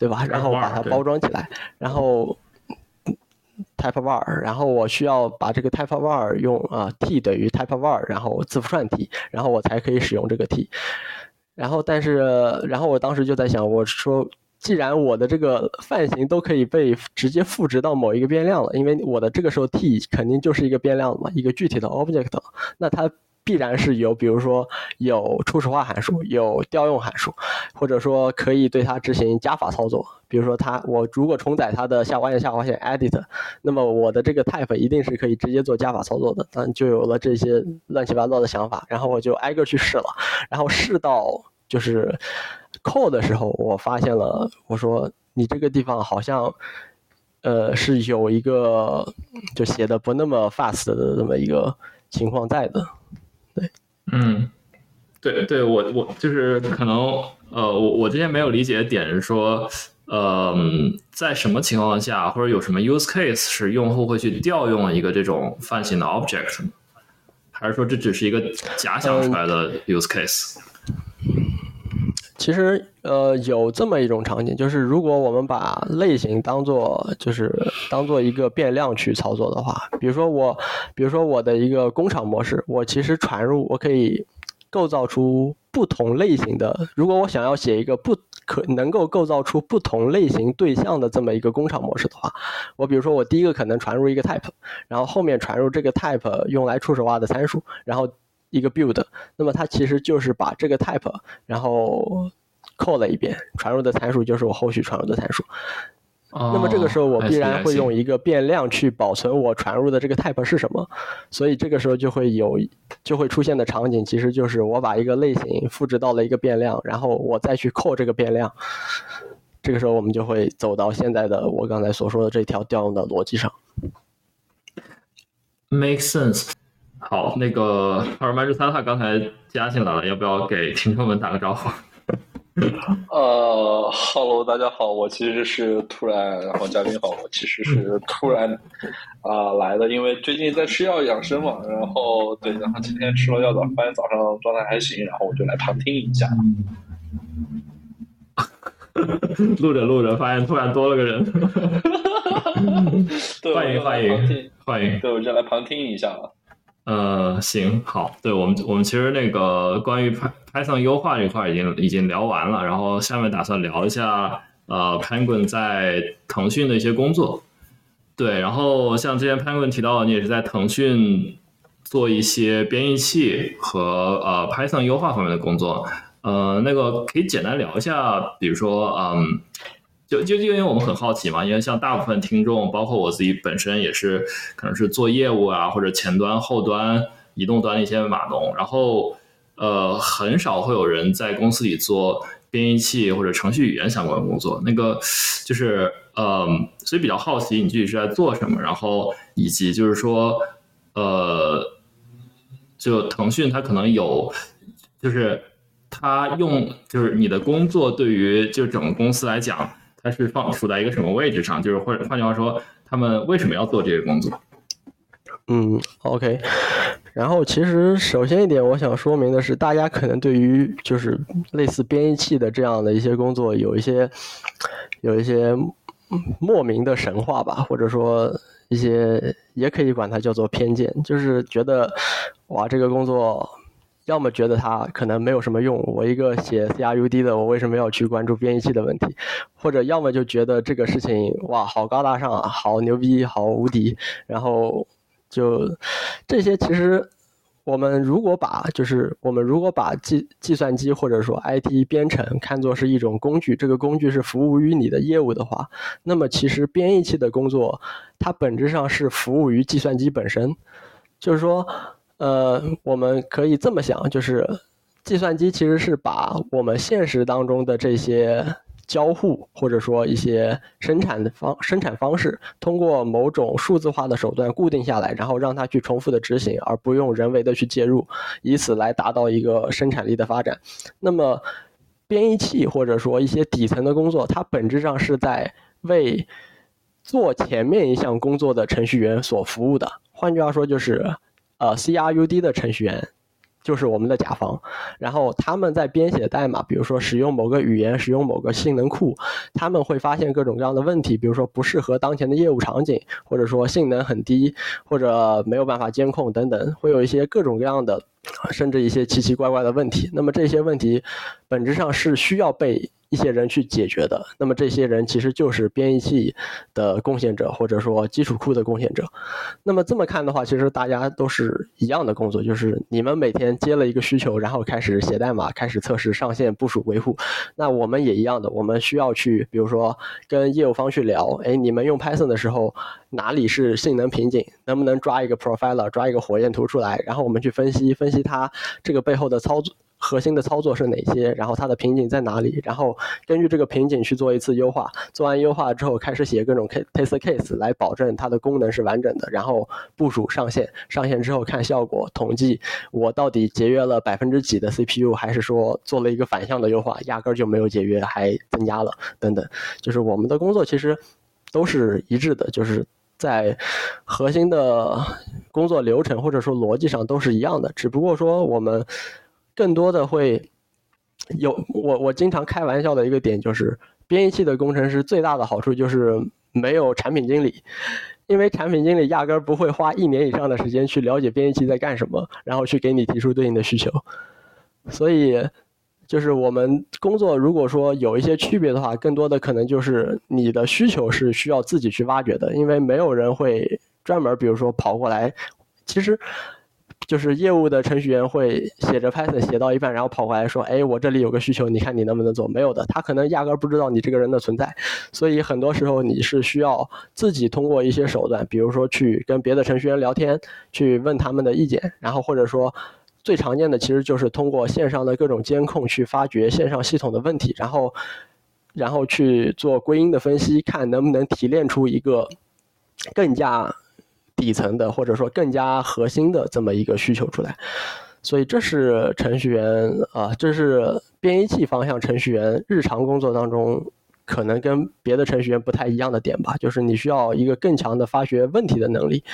对吧？然后把它包装起来，然后 type var，然后我需要把这个 type var 用啊 t 等于 type var，然后字符串 t，然后我才可以使用这个 t。然后但是然后我当时就在想，我说。既然我的这个泛型都可以被直接赋值到某一个变量了，因为我的这个时候 t 肯定就是一个变量了嘛，一个具体的 object，那它必然是有，比如说有初始化函数，有调用函数，或者说可以对它执行加法操作。比如说它，我如果重载它的下划线下划线 edit，那么我的这个 type 一定是可以直接做加法操作的。但就有了这些乱七八糟的想法，然后我就挨个去试了，然后试到就是。call 的时候，我发现了，我说你这个地方好像，呃，是有一个就写的不那么 fast 的这么一个情况在的，对，
嗯，对对，我我就是可能，呃，我我之前没有理解的点是说，呃，在什么情况下或者有什么 use case 是用户会去调用一个这种泛型的 object，还是说这只是一个假想出来的 use case？
其实，呃，有这么一种场景，就是如果我们把类型当做就是当做一个变量去操作的话，比如说我，比如说我的一个工厂模式，我其实传入我可以构造出不同类型的。如果我想要写一个不可能够构造出不同类型对象的这么一个工厂模式的话，我比如说我第一个可能传入一个 type，然后后面传入这个 type 用来初始化的参数，然后。一个 build，那么它其实就是把这个 type，然后 call 了一遍，传入的参数就是我后续传入的参数。那么这个时候我必然会用一个变量去保存我传入的这个 type 是什么，所以这个时候就会有就会出现的场景，其实就是我把一个类型复制到了一个变量，然后我再去 call 这个变量。这个时候我们就会走到现在的我刚才所说的这条调用的逻辑上。
Make sense。好，那个阿尔曼日萨他刚才加进来了，要不要给听众们打个招呼？*laughs*
呃哈喽，大家好，我其实是突然，然后嘉宾好，我其实是突然啊来的，因为最近在吃药养生嘛，然后对，然后今天吃了药早，发现早上状态还行，然后我就来旁听一下。
录着录着，发现突然多了个人。*laughs* 欢迎欢迎欢迎，
对，我就来旁听一下了。
呃，行，好，对我们我们其实那个关于 Python 优化这块已经已经聊完了，然后下面打算聊一下呃 Penguin 在腾讯的一些工作。对，然后像之前 Penguin 提到，你也是在腾讯做一些编译器和呃 Python 优化方面的工作。呃，那个可以简单聊一下，比如说，嗯，就就就因为我们很好奇嘛，因为像大部分听众，包括我自己本身也是，可能是做业务啊，或者前端、后端、移动端的一些码农，然后呃，很少会有人在公司里做编译器或者程序语言相关工作。那个就是，嗯，所以比较好奇你具体是在做什么，然后以及就是说，呃，就腾讯它可能有，就是。他用就是你的工作对于就整个公司来讲，它是放处在一个什么位置上？就是或者换句话说，他们为什么要做这个工作？
嗯，OK。然后其实首先一点，我想说明的是，大家可能对于就是类似编译器的这样的一些工作，有一些有一些莫名的神话吧，或者说一些也可以管它叫做偏见，就是觉得哇，这个工作。要么觉得它可能没有什么用，我一个写 C R U D 的，我为什么要去关注编译器的问题？或者要么就觉得这个事情哇，好高大上啊，好牛逼，好无敌。然后就这些，其实我们如果把就是我们如果把计计算机或者说 I T 编程看作是一种工具，这个工具是服务于你的业务的话，那么其实编译器的工作它本质上是服务于计算机本身，就是说。呃，我们可以这么想，就是计算机其实是把我们现实当中的这些交互，或者说一些生产的方生产方式，通过某种数字化的手段固定下来，然后让它去重复的执行，而不用人为的去介入，以此来达到一个生产力的发展。那么，编译器或者说一些底层的工作，它本质上是在为做前面一项工作的程序员所服务的。换句话说，就是。呃，C R U D 的程序员就是我们的甲方，然后他们在编写代码，比如说使用某个语言、使用某个性能库，他们会发现各种各样的问题，比如说不适合当前的业务场景，或者说性能很低，或者没有办法监控等等，会有一些各种各样的，甚至一些奇奇怪怪的问题。那么这些问题本质上是需要被。一些人去解决的，那么这些人其实就是编译器的贡献者，或者说基础库的贡献者。那么这么看的话，其实大家都是一样的工作，就是你们每天接了一个需求，然后开始写代码，开始测试、上线、部署、维护。那我们也一样的，我们需要去，比如说跟业务方去聊，哎，你们用 Python 的时候哪里是性能瓶颈，能不能抓一个 profiler，抓一个火焰图出来，然后我们去分析分析它这个背后的操作。核心的操作是哪些？然后它的瓶颈在哪里？然后根据这个瓶颈去做一次优化。做完优化之后，开始写各种 test case 来保证它的功能是完整的。然后部署上线，上线之后看效果，统计我到底节约了百分之几的 CPU，还是说做了一个反向的优化，压根儿就没有节约，还增加了等等。就是我们的工作其实都是一致的，就是在核心的工作流程或者说逻辑上都是一样的，只不过说我们。更多的会有我我经常开玩笑的一个点就是，编译器的工程师最大的好处就是没有产品经理，因为产品经理压根儿不会花一年以上的时间去了解编译器在干什么，然后去给你提出对应的需求。所以，就是我们工作如果说有一些区别的话，更多的可能就是你的需求是需要自己去挖掘的，因为没有人会专门比如说跑过来，其实。就是业务的程序员会写着 Python 写到一半，然后跑过来说：“哎，我这里有个需求，你看你能不能做？”没有的，他可能压根儿不知道你这个人的存在，所以很多时候你是需要自己通过一些手段，比如说去跟别的程序员聊天，去问他们的意见，然后或者说最常见的其实就是通过线上的各种监控去发掘线上系统的问题，然后然后去做归因的分析，看能不能提炼出一个更加。底层的或者说更加核心的这么一个需求出来，所以这是程序员啊，这是编译器方向程序员日常工作当中可能跟别的程序员不太一样的点吧，就是你需要一个更强的发掘问题的能力。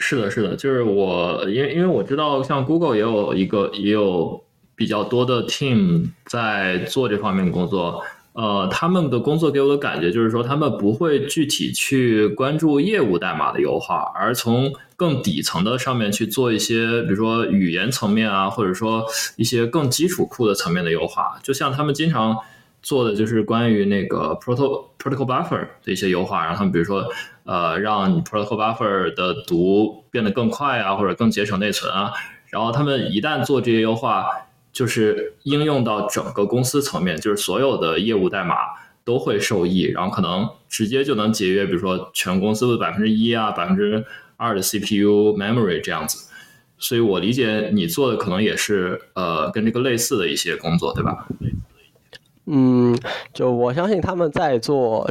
是的，是的，就是我因为因为我知道像 Google 也有一个也有。比较多的 team 在做这方面工作。呃，他们的工作给我的感觉就是说，他们不会具体去关注业务代码的优化，而从更底层的上面去做一些，比如说语言层面啊，或者说一些更基础库的层面的优化。就像他们经常做的就是关于那个 protocol protocol buffer 的一些优化，然后他们比如说呃，让你 protocol buffer 的读变得更快啊，或者更节省内存啊。然后他们一旦做这些优化。就是应用到整个公司层面，就是所有的业务代码都会受益，然后可能直接就能节约，比如说全公司的百分之一啊、百分之二的 CPU memory 这样子。所以我理解你做的可能也是呃跟这个类似的一些工作，对吧？
嗯，就我相信他们在做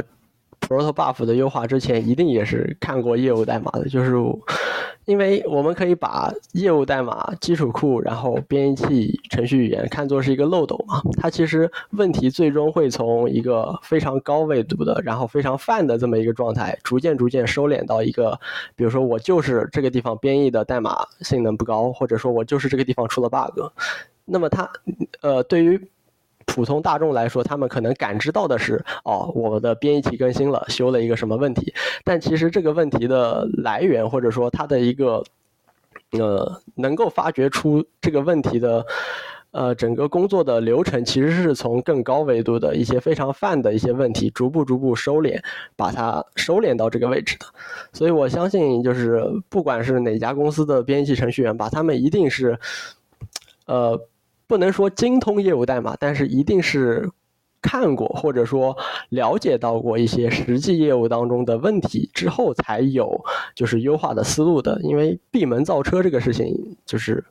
proto buff 的优化之前，一定也是看过业务代码的，就是。因为我们可以把业务代码、基础库，然后编译器、程序语言看作是一个漏斗嘛，它其实问题最终会从一个非常高维度的，然后非常泛的这么一个状态，逐渐逐渐收敛到一个，比如说我就是这个地方编译的代码性能不高，或者说我就是这个地方出了 bug，那么它，呃，对于。普通大众来说，他们可能感知到的是，哦，我的编译器更新了，修了一个什么问题。但其实这个问题的来源，或者说它的一个，呃，能够发掘出这个问题的，呃，整个工作的流程，其实是从更高维度的一些非常泛的一些问题，逐步逐步收敛，把它收敛到这个位置的。所以我相信，就是不管是哪家公司的编译器程序员吧，他们一定是，呃。不能说精通业务代码，但是一定是看过或者说了解到过一些实际业务当中的问题之后，才有就是优化的思路的。因为闭门造车这个事情，就是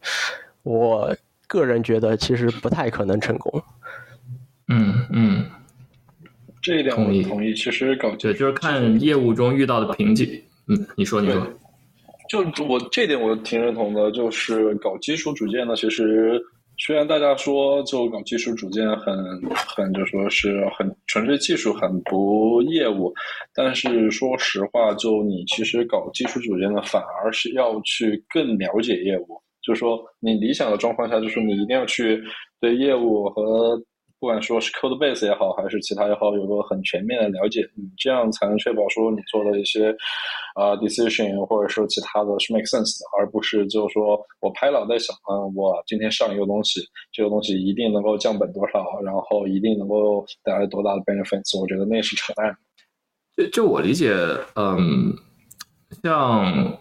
我个人觉得其实不太可能成功。
嗯嗯，
这一点我同意。其实搞
对，就是看业务中遇到的瓶颈。嗯，你说你说，
就我这点我挺认同的，就是搞基础组件呢，其实。虽然大家说就搞技术组件很很就说是很纯粹技术很不业务，但是说实话，就你其实搞技术组件的反而是要去更了解业务，就说你理想的状况下，就是你一定要去对业务和。不管说是 code base 也好，还是其他也好，有个很全面的了解，你这样才能确保说你做的一些啊 decision 或者说其他的是 make sense 的，而不是就是说我拍脑袋想啊，我今天上一个东西，这个东西一定能够降本多少，然后一定能够带来多大的 benefits，我觉得那是扯淡。
就就我理解，嗯，像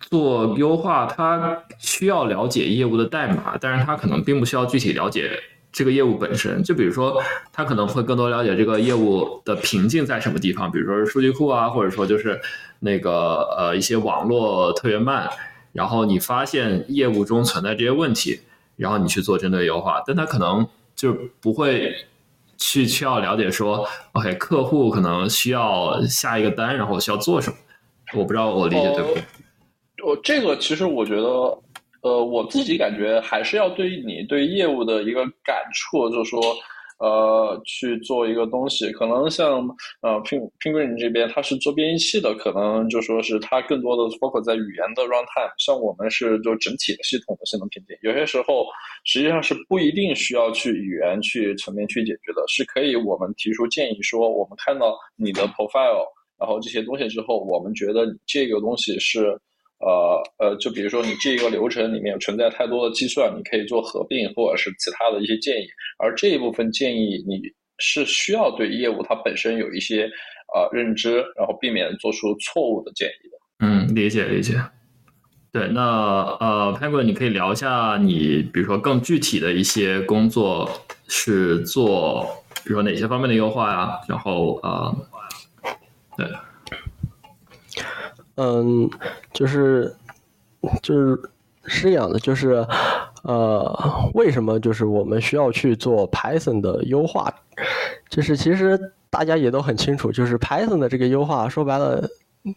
做优化，它需要了解业务的代码，但是它可能并不需要具体了解。这个业务本身，就比如说，他可能会更多了解这个业务的瓶颈在什么地方，比如说是数据库啊，或者说就是那个呃一些网络特别慢，然后你发现业务中存在这些问题，然后你去做针对优化，但他可能就不会去需要了解说，OK，客户可能需要下一个单，然后需要做什么，我不知道我理解对不对？
我这个其实我觉得。呃，我自己感觉还是要对你对业务的一个感触，就是说，呃，去做一个东西。可能像呃，Ping Pinggreen 这边，它是做编译器的，可能就说是它更多的包括在语言的 runtime。像我们是就整体的系统的性能瓶颈，有些时候实际上是不一定需要去语言去层面去解决的，是可以我们提出建议说，我们看到你的 profile，然后这些东西之后，我们觉得这个东西是。呃呃，就比如说你这个流程里面存在太多的计算，你可以做合并或者是其他的一些建议，而这一部分建议你是需要对业务它本身有一些呃认知，然后避免做出错误的建议的。
嗯，理解理解。对，那呃，Penguin，你可以聊一下你比如说更具体的一些工作是做，比如说哪些方面的优化呀？然后呃，对。
嗯，就是，就是是这样的，就是，呃，为什么就是我们需要去做 Python 的优化？就是其实大家也都很清楚，就是 Python 的这个优化，说白了，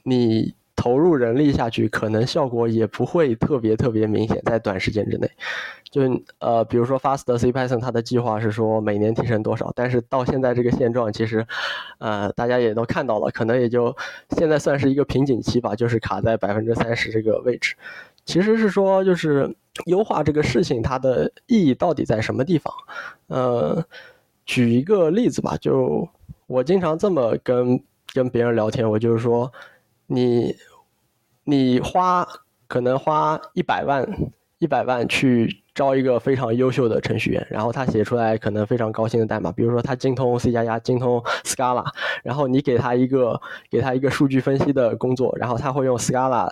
你投入人力下去，可能效果也不会特别特别明显，在短时间之内。就呃，比如说 Fast C Python，它的计划是说每年提升多少，但是到现在这个现状，其实，呃，大家也都看到了，可能也就现在算是一个瓶颈期吧，就是卡在百分之三十这个位置。其实是说就是优化这个事情它的意义到底在什么地方？呃，举一个例子吧，就我经常这么跟跟别人聊天，我就是说，你你花可能花一百万一百万去。招一个非常优秀的程序员，然后他写出来可能非常高清的代码，比如说他精通 C 加加，精通 Scala，然后你给他一个给他一个数据分析的工作，然后他会用 Scala，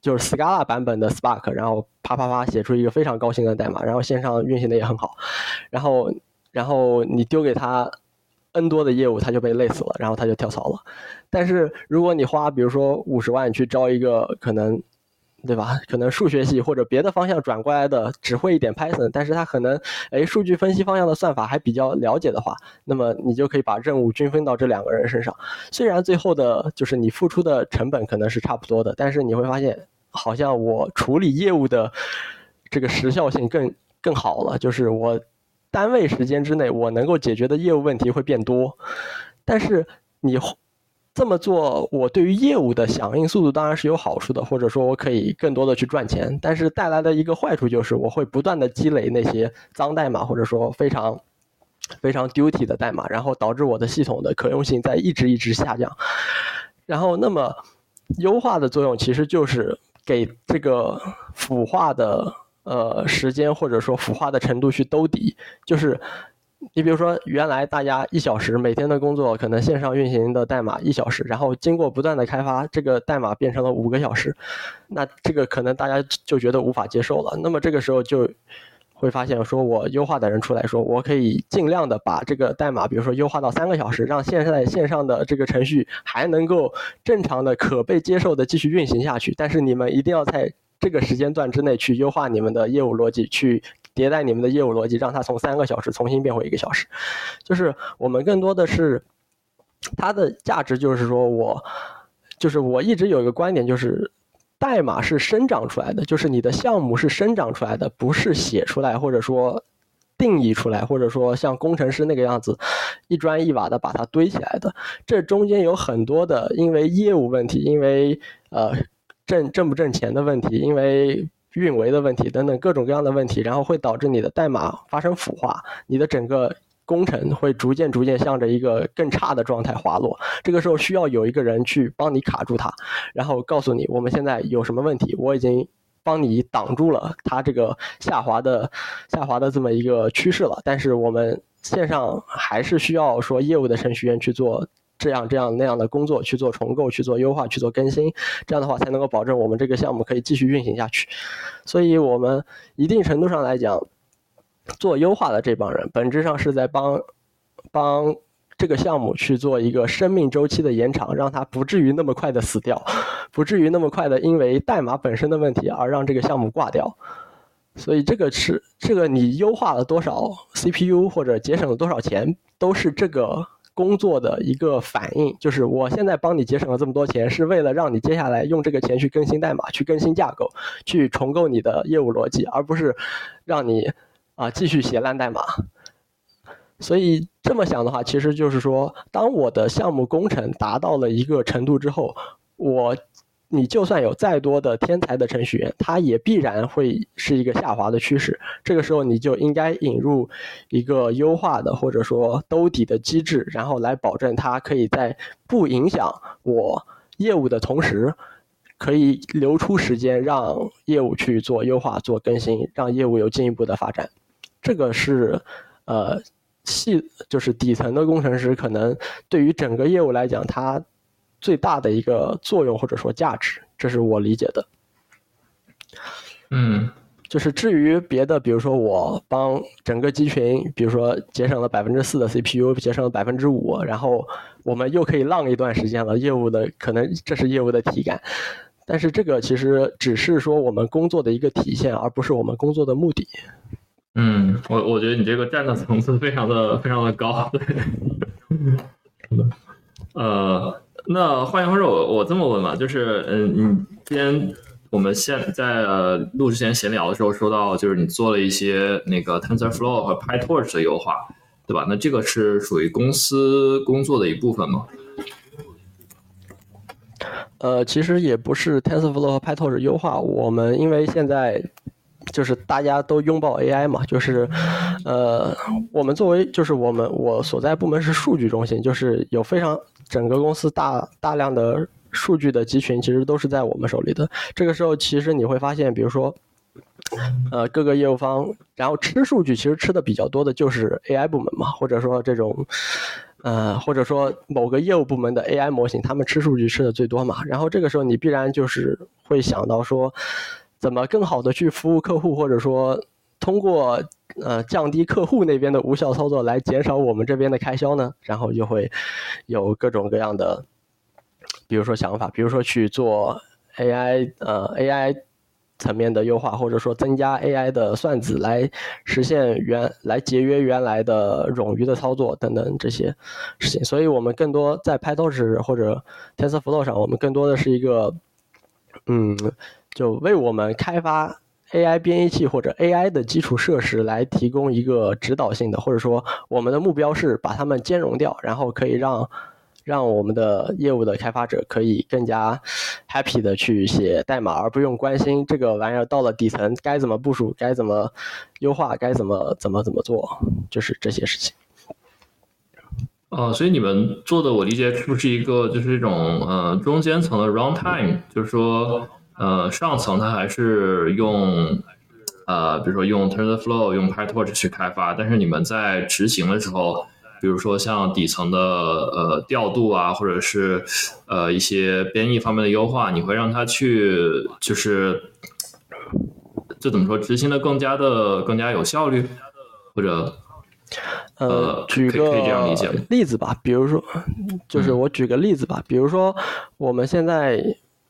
就是 Scala 版本的 Spark，然后啪啪啪写出一个非常高清的代码，然后线上运行的也很好，然后然后你丢给他 N 多的业务，他就被累死了，然后他就跳槽了。但是如果你花比如说五十万去招一个可能。对吧？可能数学系或者别的方向转过来的只会一点 Python，但是他可能哎数据分析方向的算法还比较了解的话，那么你就可以把任务均分到这两个人身上。虽然最后的就是你付出的成本可能是差不多的，但是你会发现好像我处理业务的这个时效性更更好了，就是我单位时间之内我能够解决的业务问题会变多，但是你。这么做，我对于业务的响应速度当然是有好处的，或者说我可以更多的去赚钱。但是带来的一个坏处就是，我会不断的积累那些脏代码，或者说非常非常 duty 的代码，然后导致我的系统的可用性在一直一直下降。然后，那么优化的作用其实就是给这个腐化的呃时间或者说腐化的程度去兜底，就是。你比如说，原来大家一小时每天的工作，可能线上运行的代码一小时，然后经过不断的开发，这个代码变成了五个小时，那这个可能大家就觉得无法接受了。那么这个时候就会发现，说我优化的人出来说，我可以尽量的把这个代码，比如说优化到三个小时，让现在线上的这个程序还能够正常的、可被接受的继续运行下去。但是你们一定要在这个时间段之内去优化你们的业务逻辑，去。迭代你们的业务逻辑，让它从三个小时重新变回一个小时，就是我们更多的是它的价值，就是说我就是我一直有一个观点，就是代码是生长出来的，就是你的项目是生长出来的，不是写出来或者说定义出来，或者说像工程师那个样子一砖一瓦的把它堆起来的。这中间有很多的，因为业务问题，因为呃挣挣不挣钱的问题，因为。运维的问题等等各种各样的问题，然后会导致你的代码发生腐化，你的整个工程会逐渐逐渐向着一个更差的状态滑落。这个时候需要有一个人去帮你卡住它，然后告诉你我们现在有什么问题，我已经帮你挡住了它这个下滑的下滑的这么一个趋势了。但是我们线上还是需要说业务的程序员去做。这样这样那样的工作去做重构、去做优化、去做更新，这样的话才能够保证我们这个项目可以继续运行下去。所以，我们一定程度上来讲，做优化的这帮人，本质上是在帮帮这个项目去做一个生命周期的延长，让它不至于那么快的死掉，不至于那么快的因为代码本身的问题而让这个项目挂掉。所以，这个是这个你优化了多少 CPU 或者节省了多少钱，都是这个。工作的一个反应，就是我现在帮你节省了这么多钱，是为了让你接下来用这个钱去更新代码、去更新架构、去重构你的业务逻辑，而不是让你啊继续写烂代码。所以这么想的话，其实就是说，当我的项目工程达到了一个程度之后，我。你就算有再多的天才的程序员，他也必然会是一个下滑的趋势。这个时候，你就应该引入一个优化的或者说兜底的机制，然后来保证它可以在不影响我业务的同时，可以留出时间让业务去做优化、做更新，让业务有进一步的发展。这个是，呃，细就是底层的工程师可能对于整个业务来讲，他。最大的一个作用或者说价值，这是我理解的。
嗯，
就是至于别的，比如说我帮整个集群，比如说节省了百分之四的 CPU，节省了百分之五，然后我们又可以浪一段时间了。业务的可能这是业务的体感，但是这个其实只是说我们工作的一个体现，而不是我们工作的目的。
嗯，我我觉得你这个站的层次非常的非常的高。*laughs* 对，呃。那换言之，我我这么问吧，就是，嗯，你之前我们现在呃录之前闲聊的时候说到，就是你做了一些那个 TensorFlow 和 PyTorch 的优化，对吧？那这个是属于公司工作的一部分吗？
呃，其实也不是 TensorFlow 和 PyTorch 优化，我们因为现在就是大家都拥抱 AI 嘛，就是呃，我们作为就是我们我所在部门是数据中心，就是有非常整个公司大大量的数据的集群，其实都是在我们手里的。这个时候，其实你会发现，比如说。呃，各个业务方，然后吃数据其实吃的比较多的就是 AI 部门嘛，或者说这种，呃，或者说某个业务部门的 AI 模型，他们吃数据吃的最多嘛。然后这个时候你必然就是会想到说，怎么更好的去服务客户，或者说通过呃降低客户那边的无效操作来减少我们这边的开销呢？然后就会有各种各样的，比如说想法，比如说去做 AI，呃 AI。层面的优化，或者说增加 AI 的算子来实现原来节约原来的冗余的操作等等这些事情，所以我们更多在 PyTorch 或者 TensorFlow 上，我们更多的是一个，嗯，就为我们开发 AI 编译器或者 AI 的基础设施来提供一个指导性的，或者说我们的目标是把它们兼容掉，然后可以让。让我们的业务的开发者可以更加 happy 的去写代码，而不用关心这个玩意儿到了底层该怎么部署、该怎么优化、该怎么怎么怎么做，就是这些事情。
哦，所以你们做的，我理解是不是一个就是一种呃中间层的 runtime，就是说呃上层它还是用呃比如说用 TensorFlow、用 PyTorch 去开发，但是你们在执行的时候。比如说像底层的呃调度啊，或者是呃一些编译方面的优化，你会让它去就是这怎么说执行的更加的更加有效率，或者
呃举个例子吧，比如说就是我举个例子吧，比如说我们现在。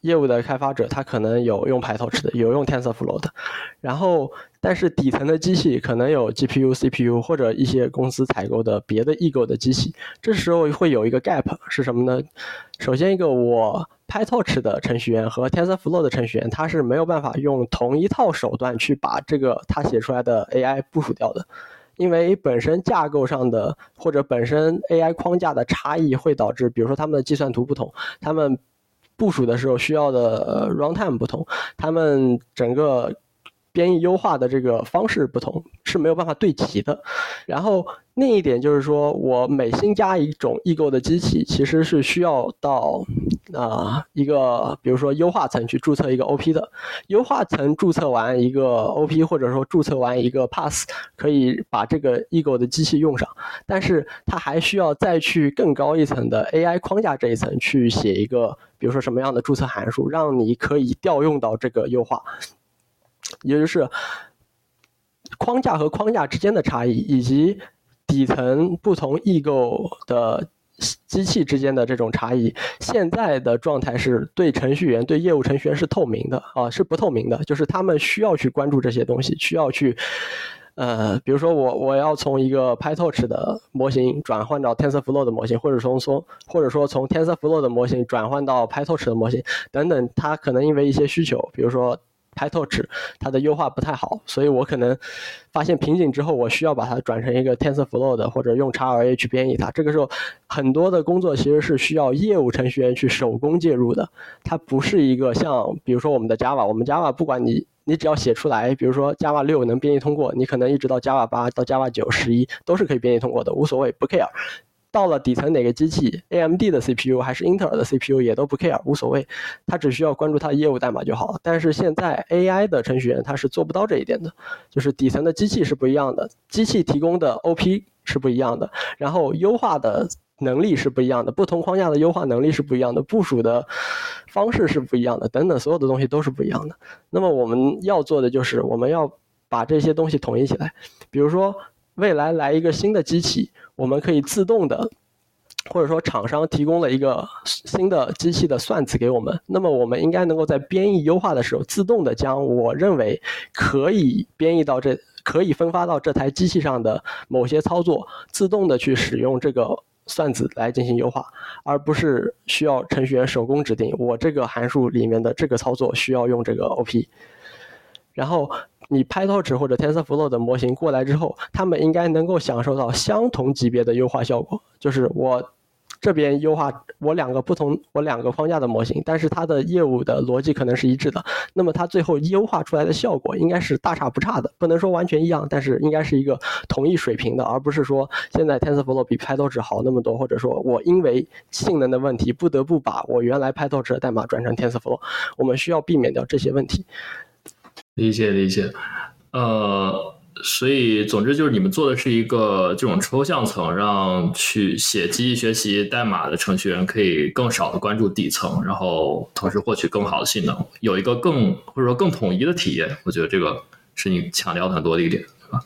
业务的开发者，他可能有用 PyTorch 的，有用 TensorFlow 的，然后但是底层的机器可能有 GPU、CPU 或者一些公司采购的别的异构的机器，这时候会有一个 gap 是什么呢？首先一个，我 PyTorch 的程序员和 TensorFlow 的程序员，他是没有办法用同一套手段去把这个他写出来的 AI 部署掉的，因为本身架构上的或者本身 AI 框架的差异会导致，比如说他们的计算图不同，他们。部署的时候需要的 runtime 不同，他们整个编译优化的这个方式不同，是没有办法对齐的。然后另一点就是说，我每新加一种异构的机器，其实是需要到啊一个，比如说优化层去注册一个 OP 的。优化层注册完一个 OP，或者说注册完一个 pass，可以把这个异构的机器用上。但是它还需要再去更高一层的 AI 框架这一层去写一个。比如说什么样的注册函数，让你可以调用到这个优化，也就是框架和框架之间的差异，以及底层不同异构的机器之间的这种差异。现在的状态是对程序员、对业务程序员是透明的啊，是不透明的，就是他们需要去关注这些东西，需要去。呃，比如说我我要从一个 PyTorch 的模型转换到 TensorFlow 的模型，或者从从或者说从 TensorFlow 的模型转换到 PyTorch 的模型等等，它可能因为一些需求，比如说 PyTorch 它的优化不太好，所以我可能发现瓶颈之后，我需要把它转成一个 TensorFlow 的，或者用 XLA 去编译它。这个时候很多的工作其实是需要业务程序员去手工介入的，它不是一个像比如说我们的 Java，我们 Java 不管你。你只要写出来，比如说 Java 六能编译通过，你可能一直到 Java 八到 Java 九、十一都是可以编译通过的，无所谓，不 care。到了底层哪个机器，AMD 的 CPU 还是英特尔的 CPU 也都不 care，无所谓，他只需要关注他的业务代码就好了。但是现在 AI 的程序员他是做不到这一点的，就是底层的机器是不一样的，机器提供的 OP 是不一样的，然后优化的。能力是不一样的，不同框架的优化能力是不一样的，部署的方式是不一样的，等等，所有的东西都是不一样的。那么我们要做的就是，我们要把这些东西统一起来。比如说，未来来一个新的机器，我们可以自动的，或者说厂商提供了一个新的机器的算子给我们，那么我们应该能够在编译优化的时候，自动的将我认为可以编译到这、可以分发到这台机器上的某些操作，自动的去使用这个。算子来进行优化，而不是需要程序员手工指定。我这个函数里面的这个操作需要用这个 OP。然后你 PyTorch 或者 TensorFlow 的模型过来之后，他们应该能够享受到相同级别的优化效果。就是我这边优化我两个不同我两个框架的模型，但是它的业务的逻辑可能是一致的，那么它最后优化出来的效果应该是大差不差的，不能说完全一样，但是应该是一个同一水平的，而不是说现在 TensorFlow 比 PyTorch 好那么多，或者说我因为性能的问题不得不把我原来 PyTorch 的代码转成 TensorFlow，我们需要避免掉这些问题。
理解理解，呃。所以，总之就是你们做的是一个这种抽象层，让去写机器学习代码的程序员可以更少的关注底层，然后同时获取更好的性能，有一个更或者说更统一的体验。我觉得这个是你强调很多的一点，是吧？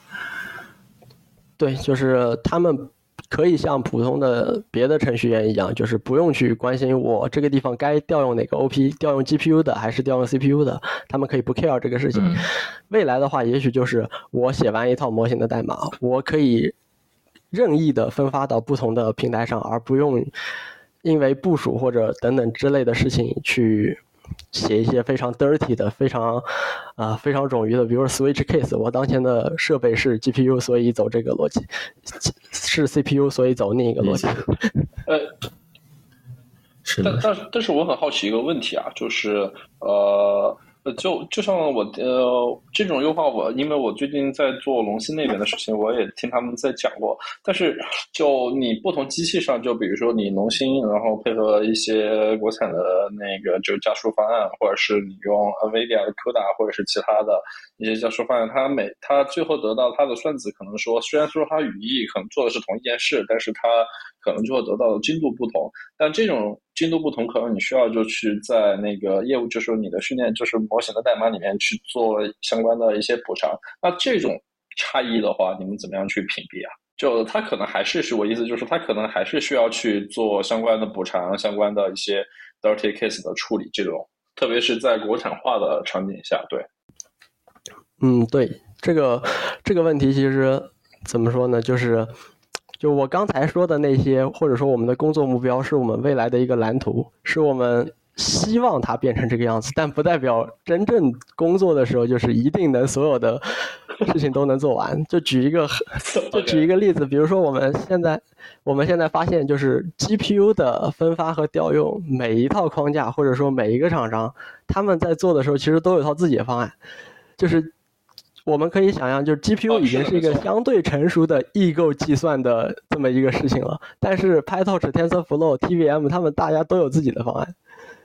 对，就是他们。可以像普通的别的程序员一样，就是不用去关心我这个地方该调用哪个 OP，调用 GPU 的还是调用 CPU 的，他们可以不 care 这个事情。未来的话，也许就是我写完一套模型的代码，我可以任意的分发到不同的平台上，而不用因为部署或者等等之类的事情去。写一些非常 dirty 的、非常啊非常冗余的，比如说 switch case。我当前的设备是 GPU，所以走这个逻辑；是 CPU，所以走另一个逻辑。*laughs*
呃，
是
的。但但但是我很好奇一个问题啊，就是呃。呃，就就像我呃这种优化，我因为我最近在做龙芯那边的事情，我也听他们在讲过。但是就你不同机器上，就比如说你龙芯，然后配合一些国产的那个就加速方案，或者是你用 NVIDIA 的 CUDA，或者是其他的一些加速方案，它每它最后得到它的算子，可能说虽然说它语义可能做的是同一件事，但是它。可能就会得到的精度不同，但这种精度不同，可能你需要就去在那个业务，就是你的训练，就是模型的代码里面去做相关的一些补偿。那这种差异的话，你们怎么样去屏蔽啊？就它可能还是是我意思，就是它可能还是需要去做相关的补偿，相关的一些 dirty case 的处理。这种，特别是在国产化的场景下，对。
嗯，对，这个这个问题其实怎么说呢？就是。就我刚才说的那些，或者说我们的工作目标，是我们未来的一个蓝图，是我们希望它变成这个样子，但不代表真正工作的时候就是一定能所有的事情都能做完。就举一个，*laughs* 就举一个例子，比如说我们现在，我们现在发现，就是 GPU 的分发和调用，每一套框架或者说每一个厂商，他们在做的时候，其实都有一套自己的方案，就是。我们可以想象，就是 GPU 已经是一个相对成熟的异构计算的这么一个事情了。但是 PyTorch、TensorFlow、TVM 他们大家都有自己的方案，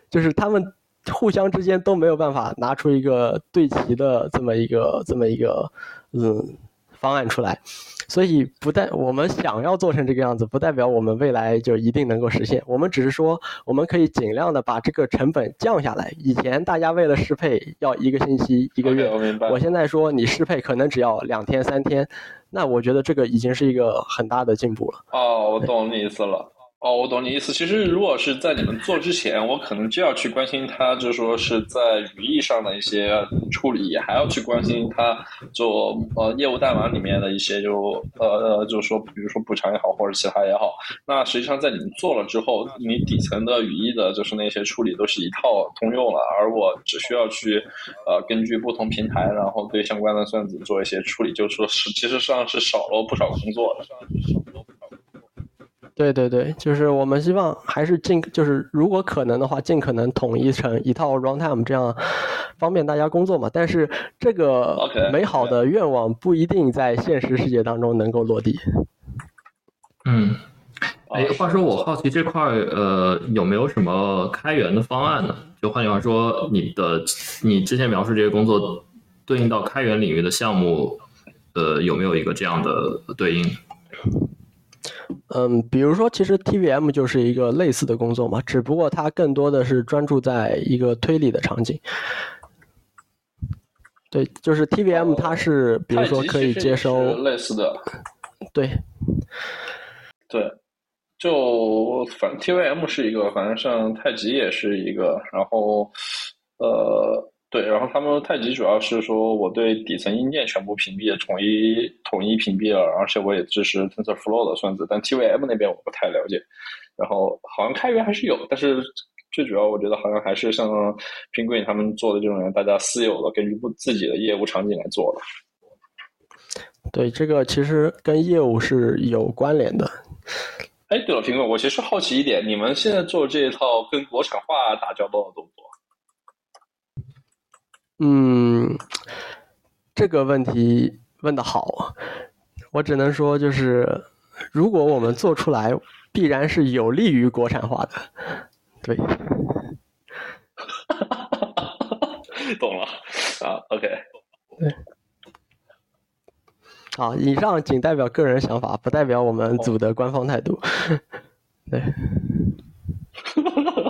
就是他们互相之间都没有办法拿出一个对齐的这么一个这么一个嗯方案出来。所以不代我们想要做成这个样子，不代表我们未来就一定能够实现。我们只是说，我们可以尽量的把这个成本降下来。以前大家为了适配要一个星期、一个月，我现在说你适配可能只要两天、三天，那我觉得这个已经是一个很大的进步了。
哦，我懂你意思了。哦，我懂你意思。其实，如果是在你们做之前，我可能就要去关心它，就说是在语义上的一些处理，还要去关心它做呃业务代码里面的一些，就呃呃，就是说，比如说补偿也好，或者其他也好。那实际上，在你们做了之后，你底层的语义的，就是那些处理都是一套通用了，而我只需要去呃根据不同平台，然后对相关的算子做一些处理，就说是其实上是少了不少工作的。
对对对，就是我们希望还是尽，就是如果可能的话，尽可能统一成一套 runtime，这样方便大家工作嘛。但是这个美好的愿望不一定在现实世界当中能够落地。
嗯，哎，话说我好奇这块呃有没有什么开源的方案呢？就换句话说，你的你之前描述这些工作对应到开源领域的项目，呃，有没有一个这样的对应？
嗯，比如说，其实 TVM 就是一个类似的工作嘛，只不过它更多的是专注在一个推理的场景。对，就是 TVM，它是比如说可以接收
类似的。
对，
对，就反 TVM 是一个，反正像太极也是一个，然后呃。对，然后他们太极主要是说我对底层硬件全部屏蔽，统一统一屏蔽了，而且我也支持 TensorFlow 的算子，但 TVM 那边我不太了解。然后好像开源还是有，但是最主要我觉得好像还是像 Penguin 他们做的这种大家私有的，根据不自己的业务场景来做的。
对，这个其实跟业务是有关联的。
哎，对了，苹果，我其实好奇一点，你们现在做这一套跟国产化打交道的动作？
嗯，这个问题问的好，我只能说就是，如果我们做出来，必然是有利于国产化的，对。*laughs*
懂了啊，OK。
对。好，以上仅代表个人想法，不代表我们组的官方态度。*laughs* 对。*laughs*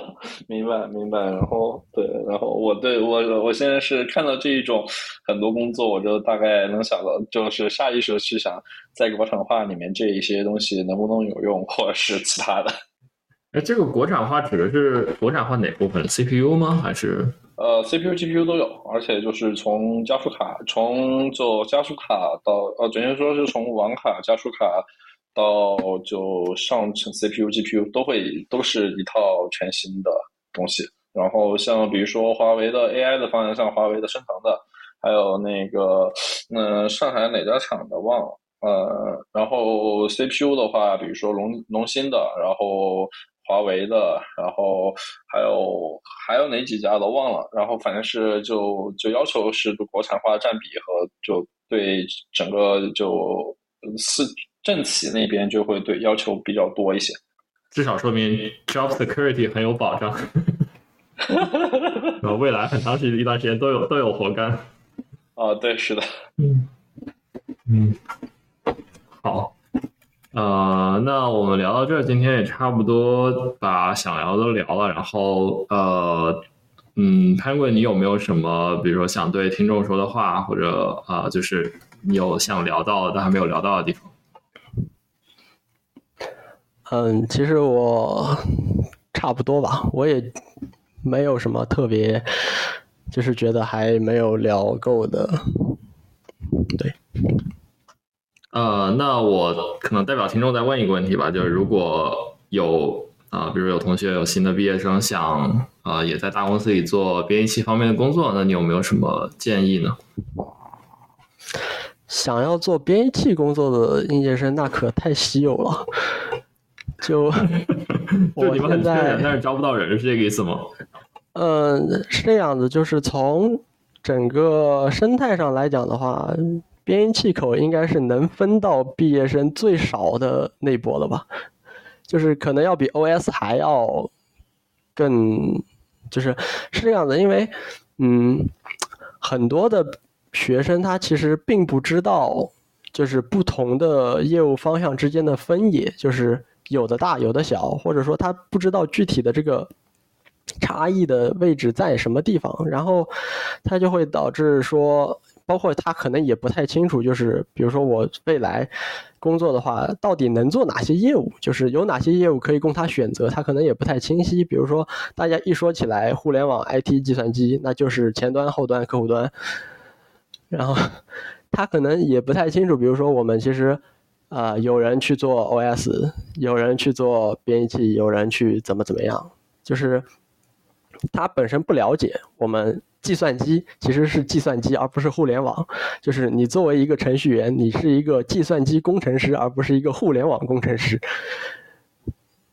明白，明白。然后，对，然后我对我，我现在是看到这一种很多工作，我就大概能想到，就是下意识的去想，在国产化里面这一些东西能不能有用，或者是其他的。*laughs*
哎，这个国产化指的是国产化哪部分？CPU 吗？还是？
呃，CPU、GPU 都有，而且就是从加速卡，从就加速卡到呃，准确说是从网卡、加速卡到就上层 CPU、GPU 都会都是一套全新的东西。然后像比如说华为的 AI 的方向，像华为的升腾的，还有那个嗯上海哪家厂的忘了，呃，然后 CPU 的话，比如说龙龙芯的，然后。华为的，然后还有还有哪几家都忘了，然后反正是就就要求是国产化占比和就对整个就四政企那边就会对要求比较多一些，
至少说明 job security 很有保障，*laughs* 然后未来很长时一段时间都有都有活干。
啊，对，是的，
嗯嗯，好。呃，那我们聊到这儿，今天也差不多把想聊的都聊了。然后，呃，嗯，潘贵，你有没有什么，比如说想对听众说的话，或者啊，就是你有想聊到但还没有聊到的地方？
嗯，其实我差不多吧，我也没有什么特别，就是觉得还没有聊够的，对。
呃，那我可能代表听众再问一个问题吧，就是如果有啊，比如有同学有新的毕业生想啊，也在大公司里做编译器方面的工作，那你有没有什么建议呢？
想要做编译器工作的应届生，那可太稀有了。就 *laughs*
就你们很缺人，但是招不到人，是这个意思吗？
嗯，是这样子，就是从整个生态上来讲的话。编译器口应该是能分到毕业生最少的那波了吧，就是可能要比 OS 还要更，就是是这样的，因为嗯，很多的学生他其实并不知道，就是不同的业务方向之间的分野，就是有的大有的小，或者说他不知道具体的这个差异的位置在什么地方，然后他就会导致说。包括他可能也不太清楚，就是比如说我未来工作的话，到底能做哪些业务，就是有哪些业务可以供他选择，他可能也不太清晰。比如说大家一说起来互联网 IT 计算机，那就是前端、后端、客户端，然后他可能也不太清楚。比如说我们其实啊，有人去做 OS，有人去做编译器，有人去怎么怎么样，就是他本身不了解我们。计算机其实是计算机，而不是互联网。就是你作为一个程序员，你是一个计算机工程师，而不是一个互联网工程师。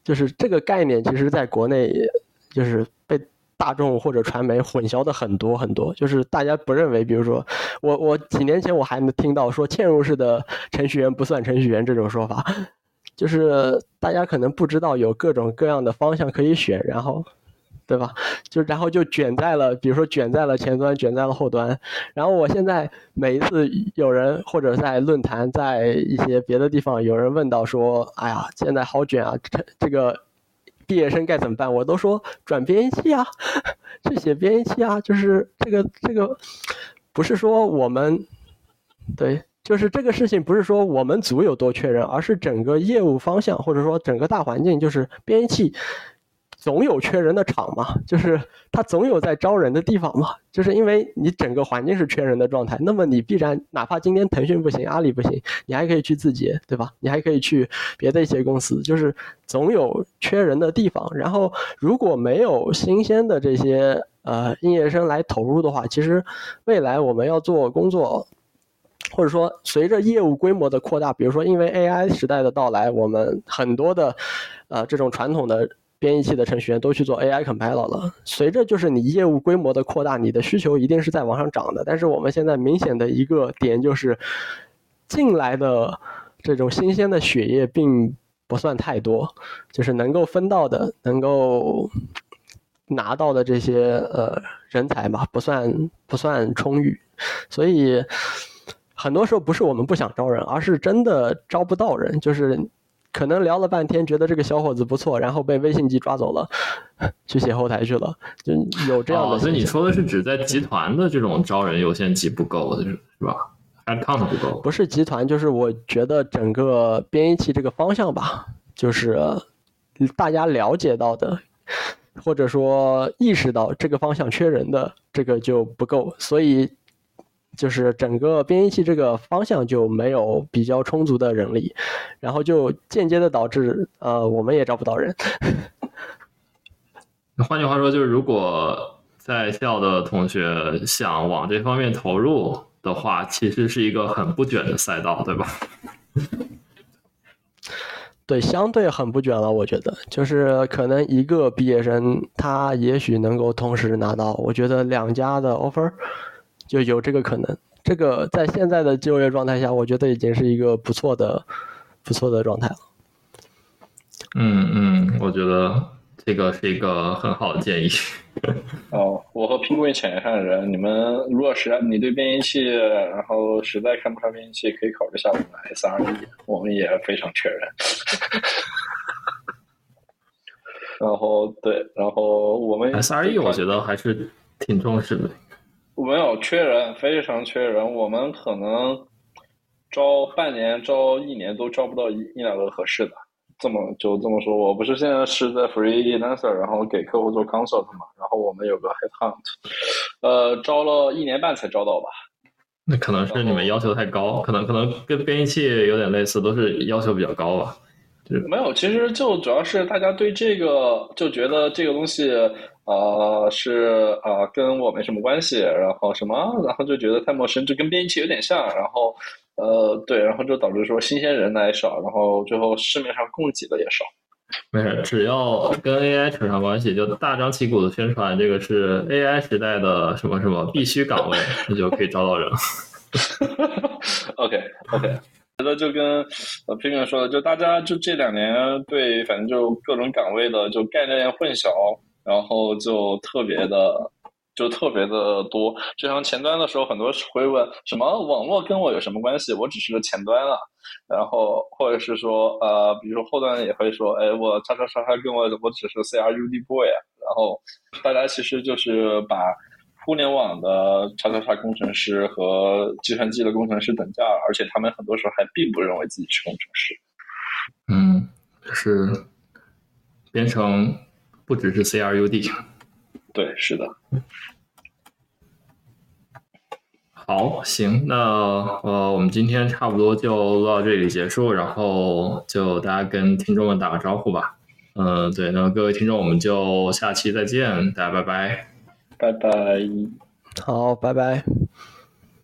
就是这个概念，其实在国内就是被大众或者传媒混淆的很多很多。就是大家不认为，比如说我我几年前我还能听到说嵌入式的程序员不算程序员这种说法，就是大家可能不知道有各种各样的方向可以选，然后。对吧？就然后就卷在了，比如说卷在了前端，卷在了后端。然后我现在每一次有人或者在论坛，在一些别的地方有人问到说：“哎呀，现在好卷啊，这这个毕业生该怎么办？”我都说转编译器啊，*laughs* 去写编译器啊。就是这个这个，不是说我们对，就是这个事情不是说我们组有多缺人，而是整个业务方向或者说整个大环境就是编译器。总有缺人的厂嘛，就是他总有在招人的地方嘛，就是因为你整个环境是缺人的状态，那么你必然哪怕今天腾讯不行，阿里不行，你还可以去字节，对吧？你还可以去别的一些公司，就是总有缺人的地方。然后如果没有新鲜的这些呃应届生来投入的话，其实未来我们要做工作，或者说随着业务规模的扩大，比如说因为 AI 时代的到来，我们很多的呃这种传统的编译器的程序员都去做 AI compiler 了。随着就是你业务规模的扩大，你的需求一定是在往上涨的。但是我们现在明显的一个点就是进来的这种新鲜的血液并不算太多，就是能够分到的、能够拿到的这些呃人才吧，不算不算充裕，所以。很多时候不是我们不想招人，而是真的招不到人。就是可能聊了半天，觉得这个小伙子不错，然后被微信机抓走了，*laughs* 去写后台去了，就有这样的。
所以你说的是指在集团的这种招人优先级不够，是是吧？Head count 不够。
不是集团，就是我觉得整个编译器这个方向吧，就是大家了解到的，或者说意识到这个方向缺人的，这个就不够，所以。就是整个编译器这个方向就没有比较充足的人力，然后就间接的导致呃我们也招不到人。
那换句话说，就是如果在校的同学想往这方面投入的话，其实是一个很不卷的赛道，对吧？*laughs*
对，相对很不卷了，我觉得，就是可能一个毕业生他也许能够同时拿到，我觉得两家的 offer。就有这个可能，这个在现在的就业状态下，我觉得已经是一个不错的、不错的状态了。
嗯嗯，我觉得这个是一个很好的建议。*laughs*
哦，我和苹果浅上的人，你们如果实在你对编译器，然后实在看不上编译器，可以考虑下我们 SRE，我们也非常缺人。*laughs* 然后对，然后我们
SRE 我觉得还是挺重视的。
没有缺人，非常缺人。我们可能招半年、招一年都招不到一一两个合适的。这么就这么说，我不是现在是在 freelancer，然后给客户做 consult 嘛。然后我们有个 headhunt，呃，招了一年半才招到吧。
那可能是你们要求太高，可能可能跟编译器有点类似，都是要求比较高吧。
没有，其实就主要是大家对这个就觉得这个东西。呃，是啊，跟我没什么关系，然后什么，然后就觉得太陌生，就跟编辑器有点像，然后，呃，对，然后就导致说新鲜人来少，然后最后市面上供给的也少。
没事，只要跟 AI 扯上关系，就大张旗鼓的宣传这个是 AI 时代的什么什么必须岗位，那就可以招到人了。*laughs*
OK OK，觉得就跟呃平平说的，就大家就这两年对，反正就各种岗位的就概念混淆。然后就特别的，就特别的多。就像前端的时候，很多会问什么网络跟我有什么关系？我只是个前端啊。然后或者是说，呃，比如说后端也会说，哎，我叉叉叉叉跟我我只是 C R U D boy 啊。然后大家其实就是把互联网的叉叉叉工程师和计算机的工程师等价了，而且他们很多时候还并不认为自己是工程师。
嗯，是编程。不只是 C R U D，
对，是的。
好，行，那呃，我们今天差不多就录到这里结束，然后就大家跟听众们打个招呼吧。嗯，对，那各位听众，我们就下期再见，大家拜拜，
拜拜，
好，拜拜。